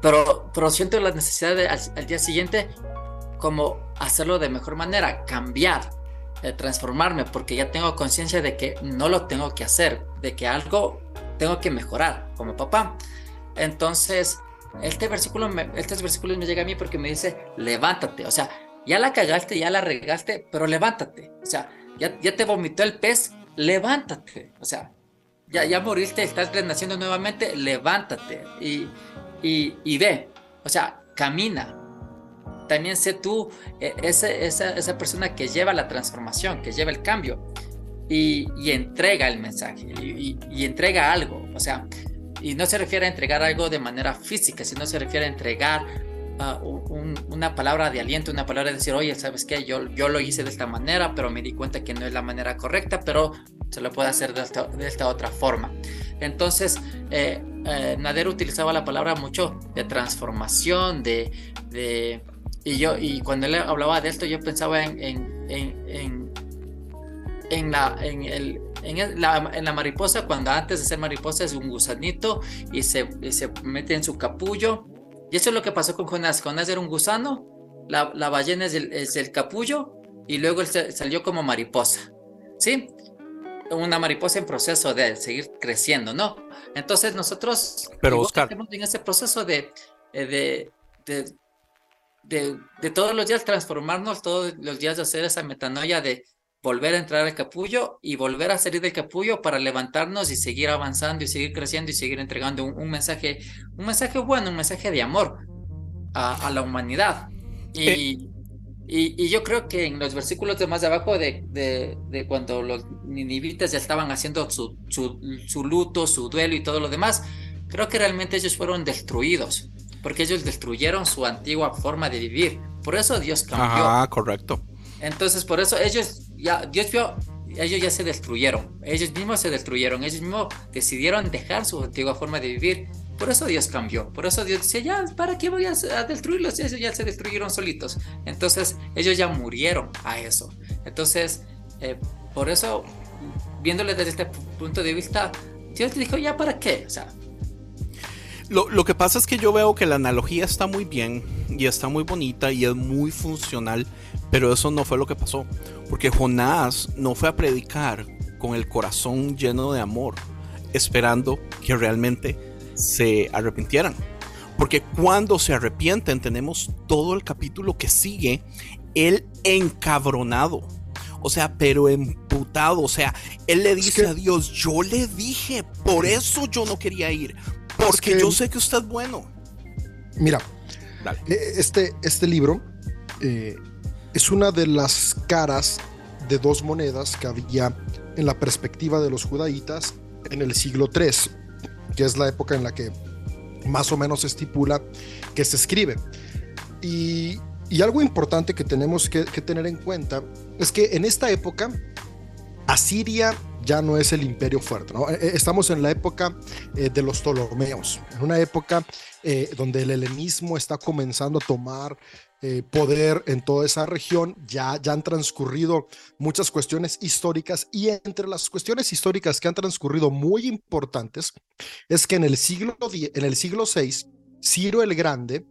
B: Pero, pero siento la necesidad de al día siguiente como hacerlo de mejor manera, cambiar transformarme porque ya tengo conciencia de que no lo tengo que hacer, de que algo tengo que mejorar como papá. Entonces, este versículo, me, estos versículos me llega a mí porque me dice, levántate, o sea, ya la cagaste, ya la regaste, pero levántate, o sea, ya, ya te vomitó el pez, levántate, o sea, ya, ya moriste, estás renaciendo nuevamente, levántate y, y, y ve, o sea, camina, también sé tú e, esa, esa, persona que lleva la transformación, que lleva el cambio y, entrega el mensaje y, entrega algo. O sea, y no se refiere a entregar algo de manera física, sino se refiere a entregar ah, una palabra de aliento, una palabra de decir, oye, ¿sabes qué? Yo, yo lo hice de esta manera, pero me di cuenta que no es la manera correcta, pero se lo puede hacer de esta, otra forma. Entonces, eh, eh, Nader utilizaba la palabra mucho de transformación, de, de, y yo, y cuando él hablaba de esto, yo pensaba en, en, en, en, la, en, el, en, la, en la mariposa, cuando antes de ser mariposa es un gusanito y se, se mete en su capullo. Y eso es lo que pasó con Jonás. Jonás era un gusano, la, la ballena es el, es el, capullo y luego él salió como mariposa. ¿Sí? Una mariposa en proceso de seguir creciendo, ¿no? Entonces nosotros
D: Pero Oscar.
B: en ese proceso de, de, de de, todos los días transformarnos, todos los días de hacer esa metanoia de volver a entrar al capullo y volver a salir del capullo para levantarnos y seguir avanzando y seguir creciendo y seguir entregando un, mensaje, un mensaje bueno, un mensaje de amor a, la humanidad. Eh. Y, y, yo creo que en los versículos de más de abajo de, de, cuando los ninivitas ya estaban haciendo su, su, su luto, su duelo y todo lo demás, creo que realmente ellos fueron destruidos porque ellos destruyeron su antigua forma de vivir. Por eso Dios cambió.
D: Ah, correcto.
B: Entonces, por eso ellos, ya, Dios vio, ellos ya se destruyeron, ellos mismos se destruyeron, ellos mismos decidieron dejar su antigua forma de vivir. Por eso Dios cambió, por eso Dios dice, ya, ¿para qué voy a, destruirlos? Ellos ya se destruyeron solitos. Entonces, ellos ya murieron a eso. Entonces, eh, por eso, viéndole desde este punto de vista, Dios dijo, ya, ¿para qué? O sea,
D: lo, que pasa es que yo veo que la analogía está muy bien y está muy bonita y es muy funcional, pero eso no fue lo que pasó. Porque Jonás no fue a predicar con el corazón lleno de amor, esperando que realmente se arrepintieran. Porque cuando se arrepienten tenemos todo el capítulo que sigue, él encabronado. O sea, pero emputado. O sea, él le dice a Dios, yo le dije, por eso yo no quería ir. Porque yo sé que usted es bueno.
H: Mira, eh, este, este libro eh, es una de las caras de dos monedas que había en la perspectiva de los judaítas en el siglo III, que es la época en la que más o menos estipula que se escribe. Y, algo importante que tenemos que, tener en cuenta es que en esta época Asiria ya no es el imperio fuerte. Eh, eh, estamos en la época eh, de los Ptolomeos, en una época donde el helenismo está comenzando a tomar poder en toda esa región. Ya, ya han transcurrido muchas cuestiones históricas y entre las cuestiones históricas que han transcurrido muy importantes es que en el siglo, en el siglo VI, Ciro el Grande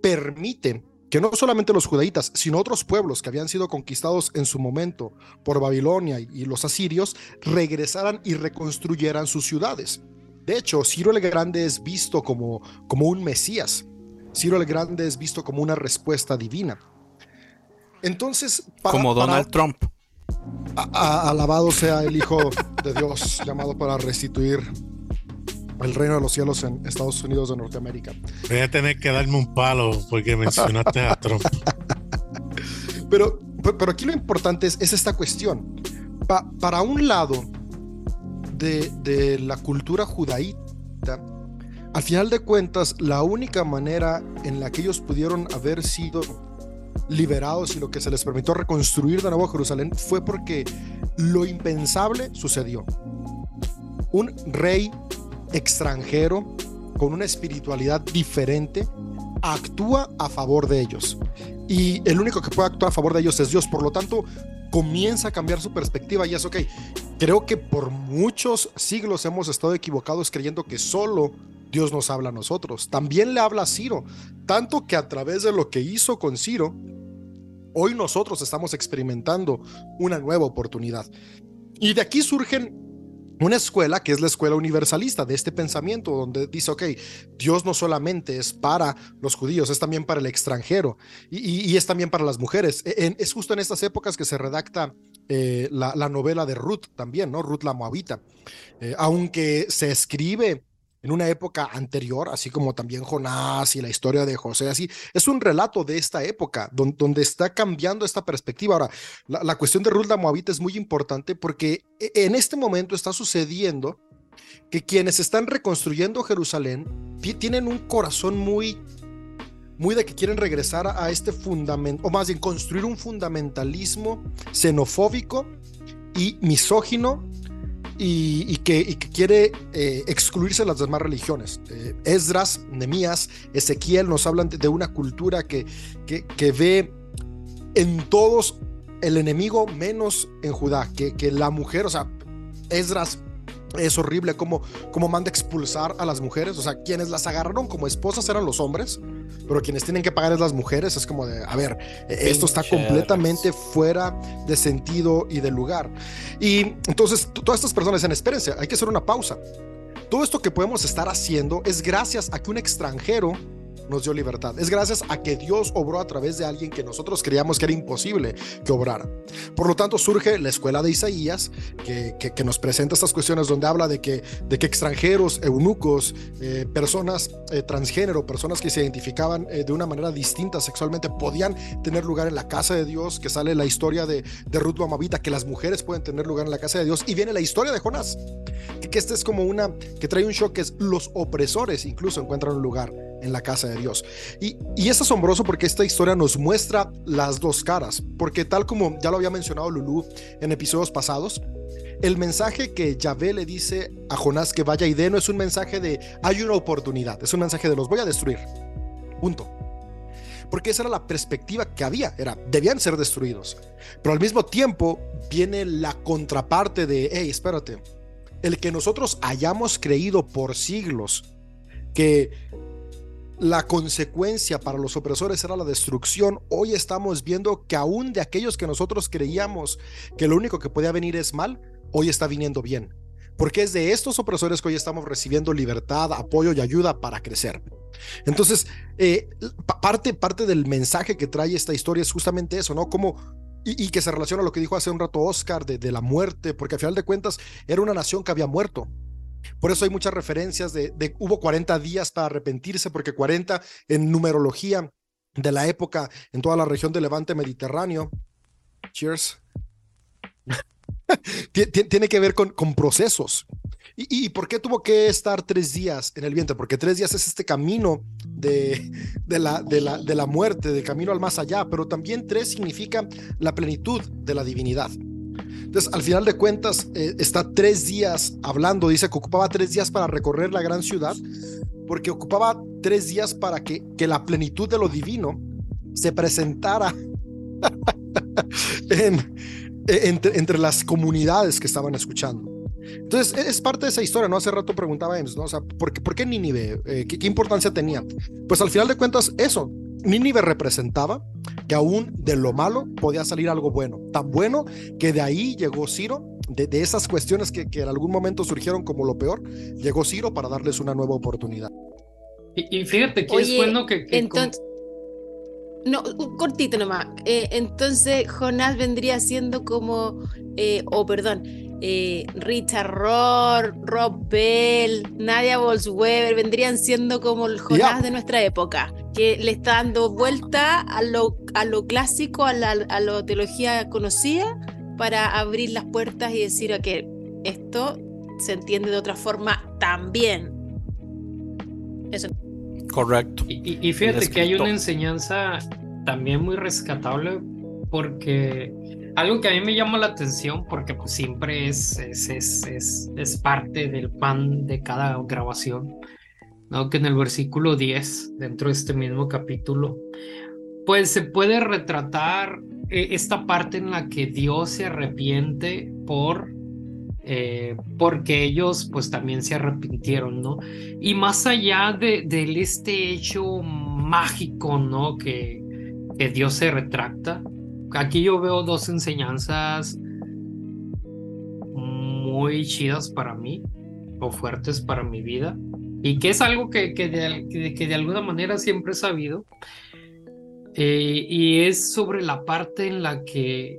H: permite que no solamente los judaítas, sino otros pueblos que habían sido conquistados en su momento por Babilonia y los asirios, regresaran y reconstruyeran sus ciudades. De hecho, Ciro el Grande es visto como, como un Mesías. Ciro el Grande es visto como una respuesta divina. Entonces,
D: como Donald Trump.
H: alabado sea el Hijo de Dios, llamado para restituir el reino de los cielos en Estados Unidos de Norteamérica.
E: Voy a tener que darme un palo porque mencionaste a Trump. *laughs*
H: Pero, pero aquí lo importante es, esta cuestión. para un lado de, de la cultura judaíta, al final de cuentas, la única manera en la que ellos pudieron haber sido liberados y lo que se les permitió reconstruir de nuevo Jerusalén fue porque lo impensable sucedió. Un rey extranjero con una espiritualidad diferente actúa a favor de ellos. Y el único que puede actuar a favor de ellos es Dios. Por lo tanto, comienza a cambiar su perspectiva y es, ok, creo que por muchos siglos hemos estado equivocados creyendo que solo Dios nos habla a nosotros. También le habla a Ciro, tanto que a través de lo que hizo con Ciro, hoy nosotros estamos experimentando una nueva oportunidad. Y de aquí surgen una escuela que es la escuela universalista de este pensamiento, donde dice, ok, Dios no solamente es para los judíos, es también para el extranjero y, es también para las mujeres. E, es justo en estas épocas que se redacta eh, la, novela de Ruth también, ¿no? Ruth la Moabita. Eh, aunque se escribe en una época anterior, así como también Jonás y la historia de José, así, es un relato de esta época donde, está cambiando esta perspectiva. Ahora, la, cuestión de Ruth la Moabita es muy importante porque e, en este momento está sucediendo que quienes están reconstruyendo Jerusalén tienen un corazón muy muy de que quieren regresar a, este fundamento, o más bien construir un fundamentalismo xenofóbico y misógino y, que, quiere eh, excluirse de las demás religiones. Eh, Esdras, Nemías, Ezequiel nos hablan de, una cultura que, que, ve en todos el enemigo menos en Judá, que, que la mujer, o sea, Esdras es horrible cómo, cómo manda expulsar a las mujeres. O sea, quienes las agarraron como esposas eran los hombres, pero quienes tienen que pagar es las mujeres. Es como de, a ver, e-, esto está completamente fuera de sentido y de lugar. Y entonces, todas estas personas dicen, espérense, hay que hacer una pausa. Todo esto que podemos estar haciendo es gracias a que un extranjero nos dio libertad. Es gracias a que Dios obró a través de alguien que nosotros creíamos que era imposible que obrara. Por lo tanto, surge la escuela de Isaías, que, que, nos presenta estas cuestiones donde habla de que, de que extranjeros, eunucos, eh, personas eh, transgénero, personas que se identificaban eh, de una manera distinta sexualmente, podían tener lugar en la casa de Dios, que sale la historia de, de Ruth Mamavita, que las mujeres pueden tener lugar en la casa de Dios, y viene la historia de Jonás, que, que este es como una, que trae un shock, que es los opresores incluso encuentran un lugar en la casa de Dios. Y, y, es asombroso porque esta historia nos muestra las dos caras, porque tal como ya lo había mencionado Lulu en episodios pasados, el mensaje que Yahvé le dice a Jonás que vaya y dé no es un mensaje de hay una oportunidad, es un mensaje de los voy a destruir. Punto. Porque esa era la perspectiva que había, era debían ser destruidos. Pero al mismo tiempo viene la contraparte de, hey, espérate, el que nosotros hayamos creído por siglos que la consecuencia para los opresores era la destrucción, hoy estamos viendo que aún de aquellos que nosotros creíamos que lo único que podía venir es mal, hoy está viniendo bien. Porque es de estos opresores que hoy estamos recibiendo libertad, apoyo y ayuda para crecer. Entonces, eh, parte, parte del mensaje que trae esta historia es justamente eso, ¿no? Como y, que se relaciona a lo que dijo hace un rato Oscar de, de, la muerte, porque al final de cuentas era una nación que había muerto. Por eso hay muchas referencias de, de hubo 40 días para arrepentirse, porque 40 en numerología de la época en toda la región del Levante Mediterráneo. Cheers. *laughs* tiene que ver con, procesos. ¿Y, ¿Y, por qué tuvo que estar tres días en el vientre? Porque tres días es este camino de, de, la, de, la, de la muerte, de camino al más allá, pero también tres significa la plenitud de la divinidad. Entonces, al final de cuentas, eh, está tres días hablando, dice que ocupaba tres días para recorrer la gran ciudad, porque ocupaba tres días para que, que la plenitud de lo divino se presentara *laughs* en, entre, entre las comunidades que estaban escuchando. Entonces, es parte de esa historia, ¿no? Hace rato preguntaba Ems, ¿no? O ¿por qué, por qué Nínive? Eh, ¿qué, ¿qué, importancia tenía? Pues al final de cuentas, eso, Nínive representaba que aún de lo malo podía salir algo bueno. Tan bueno que de ahí llegó Ciro, de, de esas cuestiones que, que, en algún momento surgieron como lo peor, llegó Ciro para darles una nueva oportunidad.
A: Y, y fíjate que Oye, es bueno que... que
C: entonces... No, un cortito nomás. Eh, entonces Jonás vendría siendo como, eh, oh perdón, eh, Richard Rohr, Rob Bell, Nadia Bolsweber, vendrían siendo como el Jonás yeah. de nuestra época, que le está dando vuelta a lo, a lo clásico, a la, a la teología conocida, para abrir las puertas y decir que esto se entiende de otra forma también. Eso.
D: Correcto.
A: Y, y fíjate que hay una enseñanza también muy rescatable porque algo que a mí me llama la atención porque pues siempre es, es, es, es, parte del pan de cada grabación, ¿no? que en el versículo 10, dentro de este mismo capítulo, pues se puede retratar eh, esta parte en la que Dios se arrepiente por eh, porque ellos pues también se arrepintieron, ¿no? Y más allá de, de este hecho mágico, ¿no? Que, que Dios se retracta, aquí yo veo dos enseñanzas muy chidas para mí o fuertes para mi vida y que es algo que, de, que de alguna manera siempre he sabido eh, y es sobre la parte en la que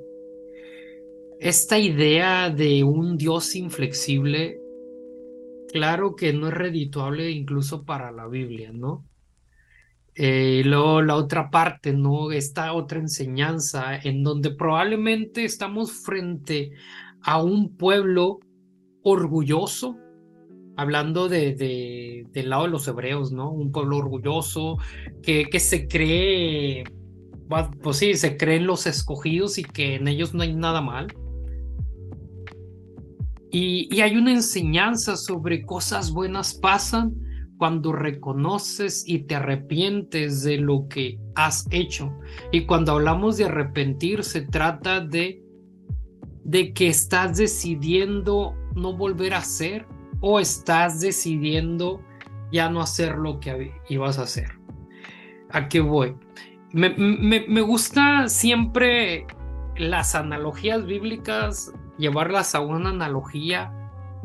A: esta idea de un Dios inflexible claro que no es redituable incluso para la Biblia, ¿no? Eh, luego la otra parte, ¿no? Esta otra enseñanza en donde probablemente estamos frente a un pueblo orgulloso, hablando de, de, del lado de los hebreos, ¿no? Un pueblo orgulloso que, que se cree, pues sí, se creen los escogidos y que en ellos no hay nada mal. Y, y hay una enseñanza sobre cosas buenas pasan cuando reconoces y te arrepientes de lo que has hecho. Y cuando hablamos de arrepentir, se trata de, de que estás decidiendo no volver a hacer o estás decidiendo ya no hacer lo que ibas a hacer. ¿A qué voy? Me, me, me gusta siempre las analogías bíblicas, llevarlas a una analogía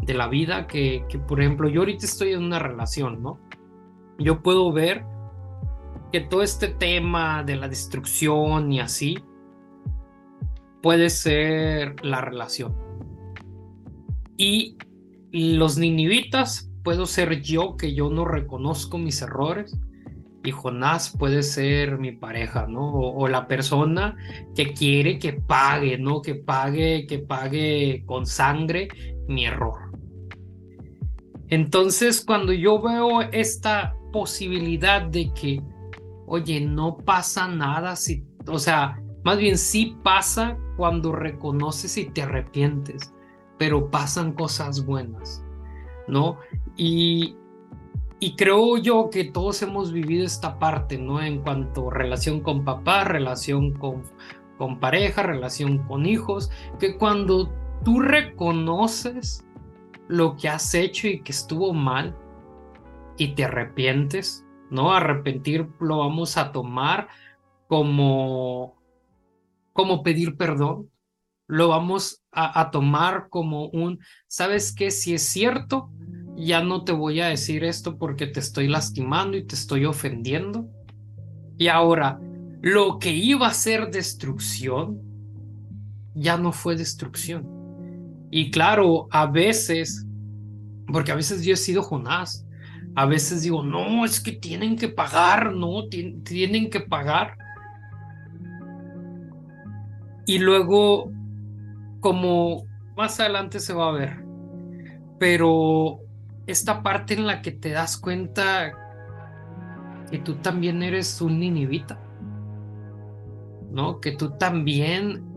A: de la vida que, que, por ejemplo, yo ahorita estoy en una relación, ¿no? Yo puedo ver que todo este tema de la destrucción y así puede ser la relación. Y los ninivitas puedo ser yo que yo no reconozco mis errores y Jonás puede ser mi pareja, ¿no? O, o, la persona que quiere que pague, ¿no? Que pague, que pague con sangre mi error. Entonces, cuando yo veo esta posibilidad de que, oye, no pasa nada si, o sea, más bien sí pasa cuando reconoces y te arrepientes, pero pasan cosas buenas, ¿no? Y, y creo yo que todos hemos vivido esta parte, ¿no? En cuanto a relación con papá, relación con, con pareja, relación con hijos, que cuando tú reconoces lo que has hecho y que estuvo mal y te arrepientes, ¿no? Arrepentir lo vamos a tomar como, como pedir perdón, lo vamos a, a tomar como un, ¿sabes qué? Si es cierto, ya no te voy a decir esto porque te estoy lastimando y te estoy ofendiendo. Y ahora, lo que iba a ser destrucción, ya no fue destrucción. Y claro, a veces, porque a veces yo he sido Jonás, a veces digo, no, es que tienen que pagar, no, tienen que pagar. Y luego, como más adelante se va a ver, pero esta parte en la que te das cuenta que tú también eres un ninivita, ¿no? Que tú también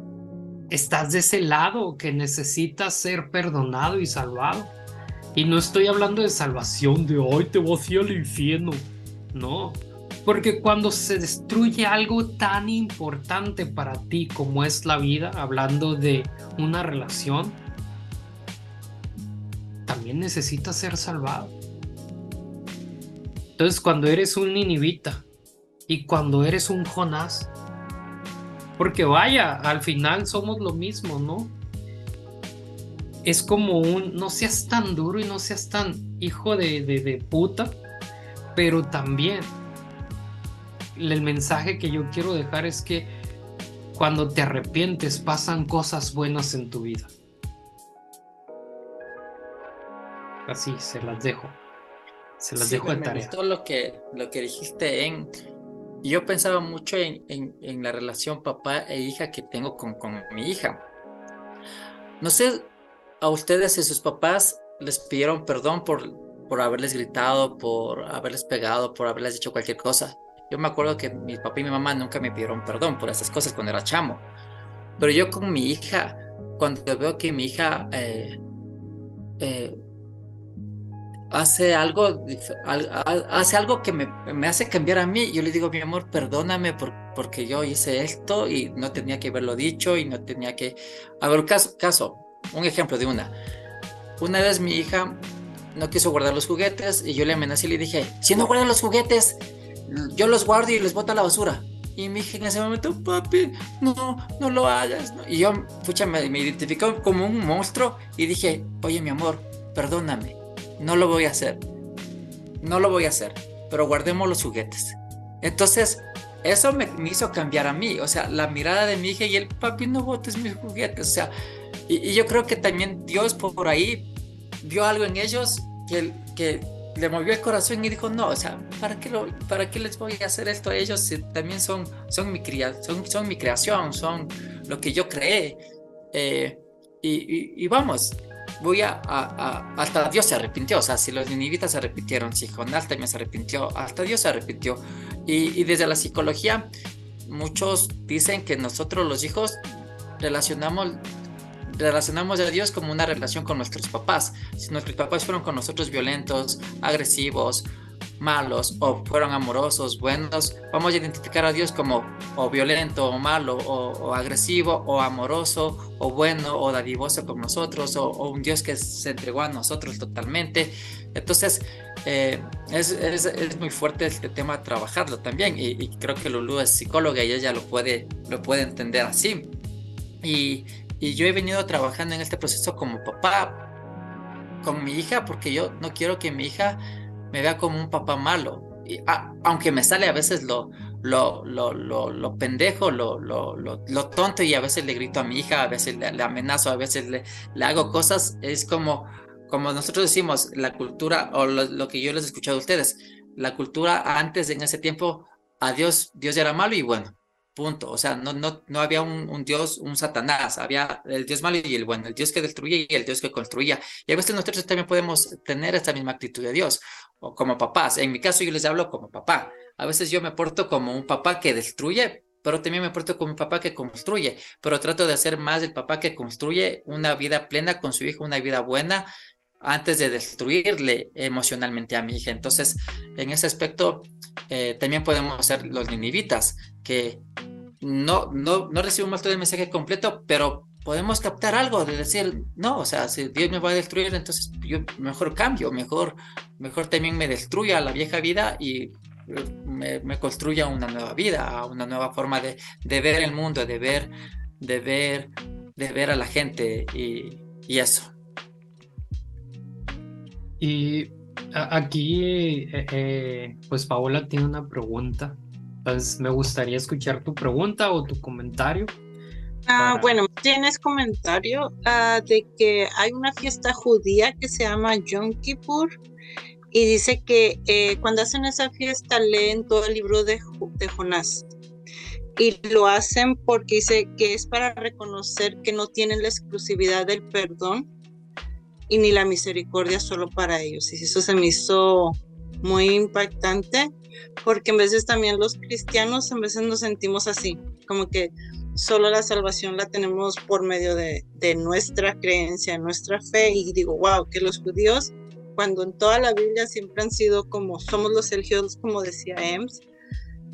A: estás de ese lado, que necesitas ser perdonado y salvado. Y no estoy hablando de salvación, de hoy te voy hacia el infierno, no. Porque cuando se destruye algo tan importante para ti como es la vida, hablando de una relación, también necesitas ser salvado. Entonces, cuando eres un ninivita y cuando eres un Jonás, porque vaya, al final somos lo mismo, ¿no? Es como un, no seas tan duro y no seas tan hijo de, de, de puta, pero también el mensaje que yo quiero dejar es que cuando te arrepientes pasan cosas buenas en tu vida. Así, se las dejo. Se las dejo de
B: me
A: tarea.
B: gustó lo que, lo que dijiste en... Yo pensaba mucho en, en, en la relación papá e hija que tengo con, con mi hija. No sé a ustedes y sus papás les pidieron perdón por, por haberles gritado, por haberles pegado, por haberles dicho cualquier cosa. Yo me acuerdo que mi papá y mi mamá nunca me pidieron perdón por esas cosas cuando era chamo. Pero yo con mi hija, cuando veo que mi hija eh, eh, hace algo, hace algo que me, me, hace cambiar a mí. Yo le digo, mi amor, perdóname por, porque yo hice esto y no tenía que haberlo dicho y no tenía que... A ver, caso, caso, un ejemplo de una. Una vez mi hija no quiso guardar los juguetes y yo le amenacé y le dije, si no guardas los juguetes, yo los guardo y les boto a la basura. Y mi hija en ese momento, papi, no, no lo hagas. Y yo, pucha, me, me identificó como un monstruo y dije, oye, mi amor, perdóname no lo voy a hacer. No lo voy a hacer, pero guardemos los juguetes. Entonces, eso me, hizo cambiar a mí, o sea, la mirada de mi hija y el papi, no botes mis juguetes, o sea, y, yo creo que también Dios por ahí vio algo en ellos que, que le movió el corazón y dijo, no, o sea, ¿para qué, lo, para qué les voy a hacer esto a ellos si también son, son, mi, cría, son, son mi creación, son lo que yo creé? Eh, y vamos, voy a, a, a, hasta Dios se arrepintió, o sea, si los ninivitas se arrepintieron, si Jonás también se arrepintió, hasta Dios se arrepintió. Y, y, desde la psicología, muchos dicen que nosotros los hijos relacionamos, relacionamos a Dios como una relación con nuestros papás. Si nuestros papás fueron con nosotros violentos, agresivos, malos o fueron amorosos, buenos, vamos a identificar a Dios como o violento o malo o, agresivo o amoroso o bueno o dadivoso con nosotros o, un Dios que se entregó a nosotros totalmente. Entonces, eh, es, es, es, muy fuerte este tema trabajarlo también y, y, creo que Lulu es psicóloga y ella lo puede, lo puede entender así. Y, y yo he venido trabajando en este proceso como papá con mi hija porque yo no quiero que mi hija me vea como un papá malo. Y, a, aunque me sale a veces lo, lo, lo, lo, pendejo, lo, lo, lo, tonto y a veces le grito a mi hija, a veces le, amenazo, a veces le, le, hago cosas, es como, como nosotros decimos, la cultura o lo, lo, que yo les he escuchado a ustedes, la cultura antes en ese tiempo, a Dios, Dios era malo y bueno, Punto. O sea, no, no, no había un, Dios, un Satanás, había el Dios malo y el bueno, el Dios que destruye y el Dios que construía. Y a veces nosotros también podemos tener esta misma actitud de Dios, o como papás. En mi caso yo les hablo como papá. A veces yo me porto como un papá que destruye, pero también me porto como un papá que construye, pero trato de hacer más el papá que construye una vida plena con su hijo, una vida buena, antes de destruirle emocionalmente a mi hija. Entonces, en ese aspecto, eh, también podemos ser los ninivitas, que no, no, no recibimos todo el mensaje completo, pero podemos captar algo de decir, no, o sea, si Dios me va a destruir, entonces yo mejor cambio, mejor, mejor también me destruya la vieja vida y me, me construya una nueva vida, una nueva forma de, ver el mundo, de ver, de ver, de ver a la gente y, y eso.
A: Y aquí, eh, eh, pues Paola tiene una pregunta. Entonces, me gustaría escuchar tu pregunta o tu comentario.
I: Ah, bueno, tienes comentario uh, de que hay una fiesta judía que se llama Yom Kippur y dice que eh, cuando hacen esa fiesta leen todo el libro de, de Jonás y lo hacen porque dice que es para reconocer que no tienen la exclusividad del perdón y ni la misericordia solo para ellos. Y eso se me hizo muy impactante porque en veces también los cristianos en veces nos sentimos así, como que solo la salvación la tenemos por medio de, nuestra creencia, nuestra fe y digo, wow, que los judíos cuando en toda la Biblia siempre han sido como somos los religiosos, como decía Ems,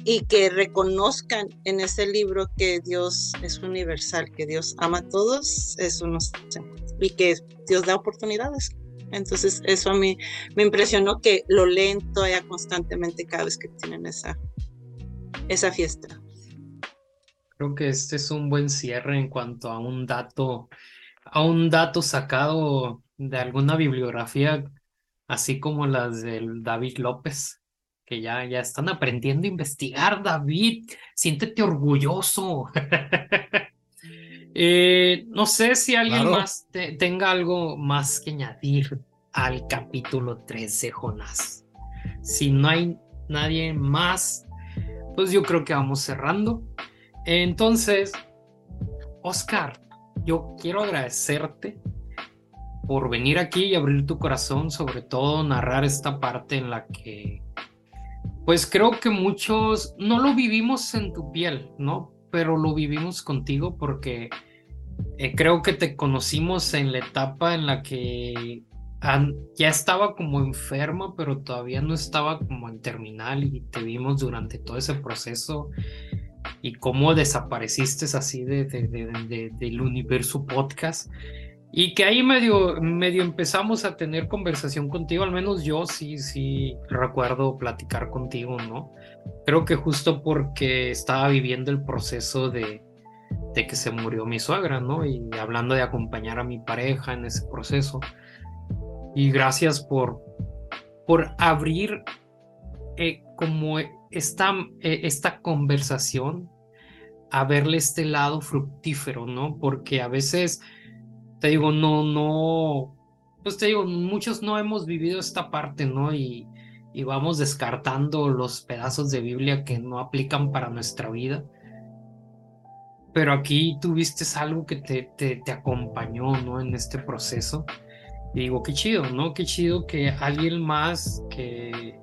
I: y que reconozcan en ese libro que Dios es universal, que Dios ama a todos, eso nos y que Dios da oportunidades. Entonces eso a mí me impresionó que lo leen todavía constantemente cada vez que tienen esa, esa fiesta.
A: Creo que este es un buen cierre en cuanto a un dato, a un dato sacado de alguna bibliografía, así como las del David López, que ya, ya están aprendiendo a investigar, David, siéntete orgulloso. *laughs* Eh, no sé si alguien más tenga algo más que añadir al capítulo 3 de Jonás. Si no hay nadie más, pues yo creo que vamos cerrando. Entonces, Oscar, yo quiero agradecerte por venir aquí y abrir tu corazón, sobre todo narrar esta parte en la que, pues creo que muchos no lo vivimos en tu piel, ¿no? Pero lo vivimos contigo porque eh, creo que te conocimos en la etapa en la que ya estaba como enferma, pero todavía no estaba como en terminal y te vimos durante todo ese proceso y cómo desapareciste así de, del universo podcast. Y que ahí medio, medio empezamos a tener conversación contigo, al menos yo sí, sí recuerdo platicar contigo, ¿no? Creo que justo porque estaba viviendo el proceso de, de que se murió mi suegra, ¿no? Y hablando de acompañar a mi pareja en ese proceso. Y gracias por, por abrir eh, como esta, eh, esta conversación, a verle este lado fructífero, ¿no? Porque a veces, te digo, no, no, pues te digo, muchos no hemos vivido esta parte, ¿no? Y, y vamos descartando los pedazos de Biblia que no aplican para nuestra vida pero aquí tuviste algo que te, te, te, acompañó, ¿no? En este proceso. Y digo, qué chido, ¿no? Qué chido que alguien más que,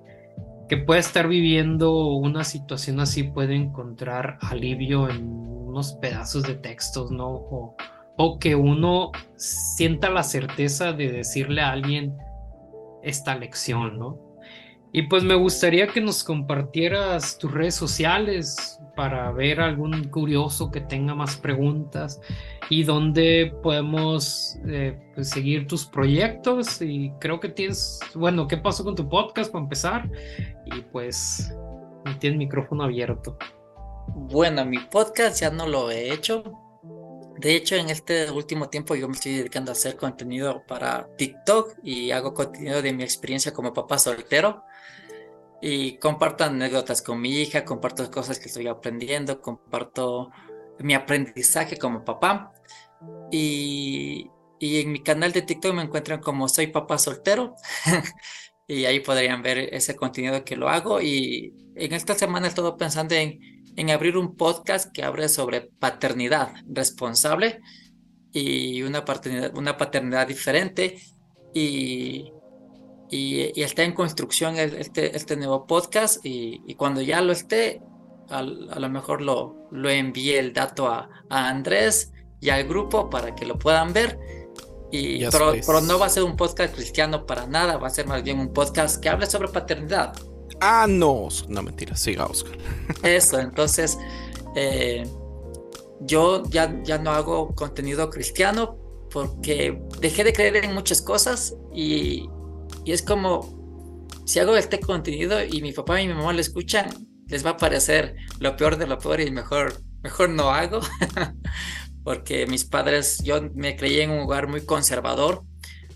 A: que pueda estar viviendo una situación así puede encontrar alivio en unos pedazos de textos, ¿no? O, o que uno sienta la certeza de decirle a alguien esta lección, ¿no? Y pues me gustaría que nos compartieras tus redes sociales, para ver algún curioso que tenga más preguntas y donde podemos eh, pues, seguir tus proyectos y creo que tienes, bueno, ¿qué pasó con tu podcast para empezar? Y pues tienes micrófono abierto.
B: Bueno, mi podcast ya no lo he hecho. De hecho, en este último tiempo yo me estoy dedicando a hacer contenido para TikTok y hago contenido de mi experiencia como papá soltero y comparto anécdotas con mi hija, comparto cosas que estoy aprendiendo, comparto mi aprendizaje como papá. Y, y en mi canal de TikTok me encuentran como Soy Papá Soltero. *laughs* y ahí podrían ver ese contenido que lo hago. Y en esta semana estoy pensando en, en abrir un podcast que hable sobre paternidad responsable y una paternidad, una paternidad diferente y, y, está en construcción este, este nuevo podcast y, cuando ya lo esté, a, lo mejor lo, lo envíe el dato a, a, Andrés y al grupo para que lo puedan ver. Y, pero, pero, no va a ser un podcast cristiano para nada, va a ser más bien un podcast que hable sobre paternidad.
D: Ah, no, no mentira, siga Oscar. *laughs*
B: Eso, entonces eh, yo ya, ya no hago contenido cristiano porque dejé de creer en muchas cosas y, y es como si hago este contenido y mi papá y mi mamá lo escuchan, les va a parecer lo peor de lo peor y mejor, mejor no hago. *laughs* porque mis padres, yo me creí en un lugar muy conservador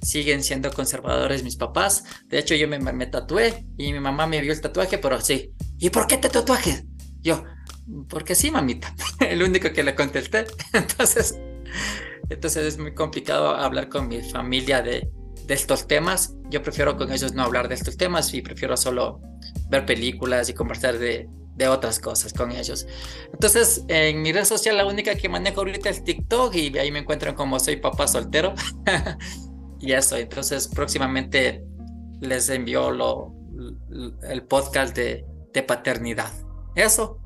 B: siguen siendo conservadores mis papás. De hecho, yo me, me, tatué y mi mamá me vio el tatuaje, pero sí. ¿Y por qué te tatuajes? Yo, porque sí, mamita. *laughs* el único que le contesté. *laughs* entonces, entonces es muy complicado hablar con mi familia de, de estos temas. Yo prefiero con ellos no hablar de estos temas y prefiero solo ver películas y conversar de, de otras cosas con ellos. Entonces, en mi red social la única que manejo ahorita es TikTok y ahí me encuentran como soy papá soltero. *laughs* y eso, entonces próximamente les envió lo, el podcast de, de paternidad. Eso.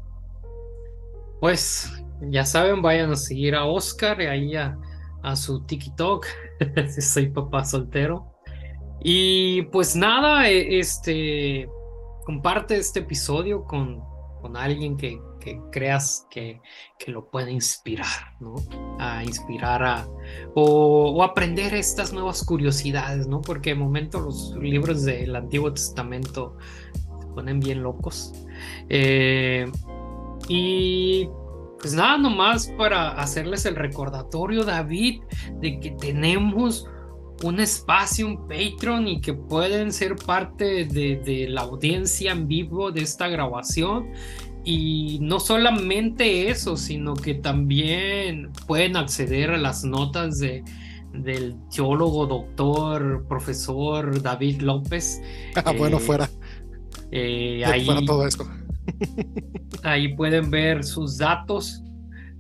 A: Pues ya saben, vayan a seguir a Oscar y ahí a, a su TikTok. *laughs* Soy papá soltero. Y pues nada, e, este comparte este episodio con, con alguien que, que creas que, que, lo puede inspirar, ¿no? A inspirar a, o, aprender estas nuevas curiosidades, ¿no? Porque de momento los libros del Antiguo Testamento se ponen bien locos. Eh, y pues nada, nomás para hacerles el recordatorio, David, de que tenemos un espacio, un Patreon y que pueden ser parte de, de, la audiencia en vivo de esta grabación. Y no solamente eso, sino que también pueden acceder a las notas de, del teólogo, doctor, profesor David López. *laughs*
H: Ah, bueno, eh, fuera.
A: Eh, ahí, fuera
H: todo esto. *laughs*
A: ahí pueden ver sus datos,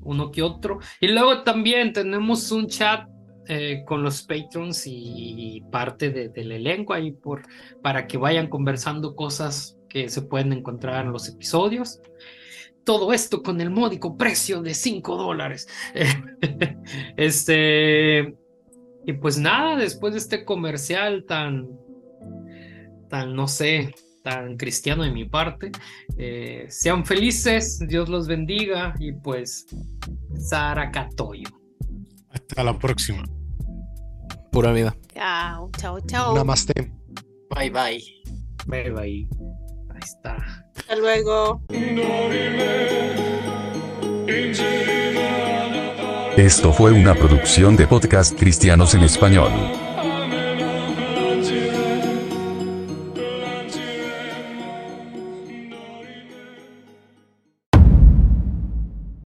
A: uno que otro. Y luego también tenemos un chat eh, con los patrons y parte del elenco ahí por, para que vayan conversando cosas que se pueden encontrar en los episodios. Todo esto con el módico precio de 5 dólares. *laughs* este. Y pues nada, después de este comercial tan. tan, no sé, tan cristiano de mi parte. Eh, sean felices, Dios los bendiga y pues Sara Catoyo.
E: Hasta la próxima.
D: Pura vida.
C: Chao, chao, chao.
H: Namaste.
B: Bye bye.
A: Bye bye está.
I: Hasta luego.
F: Esto fue una producción de podcast cristianos en español.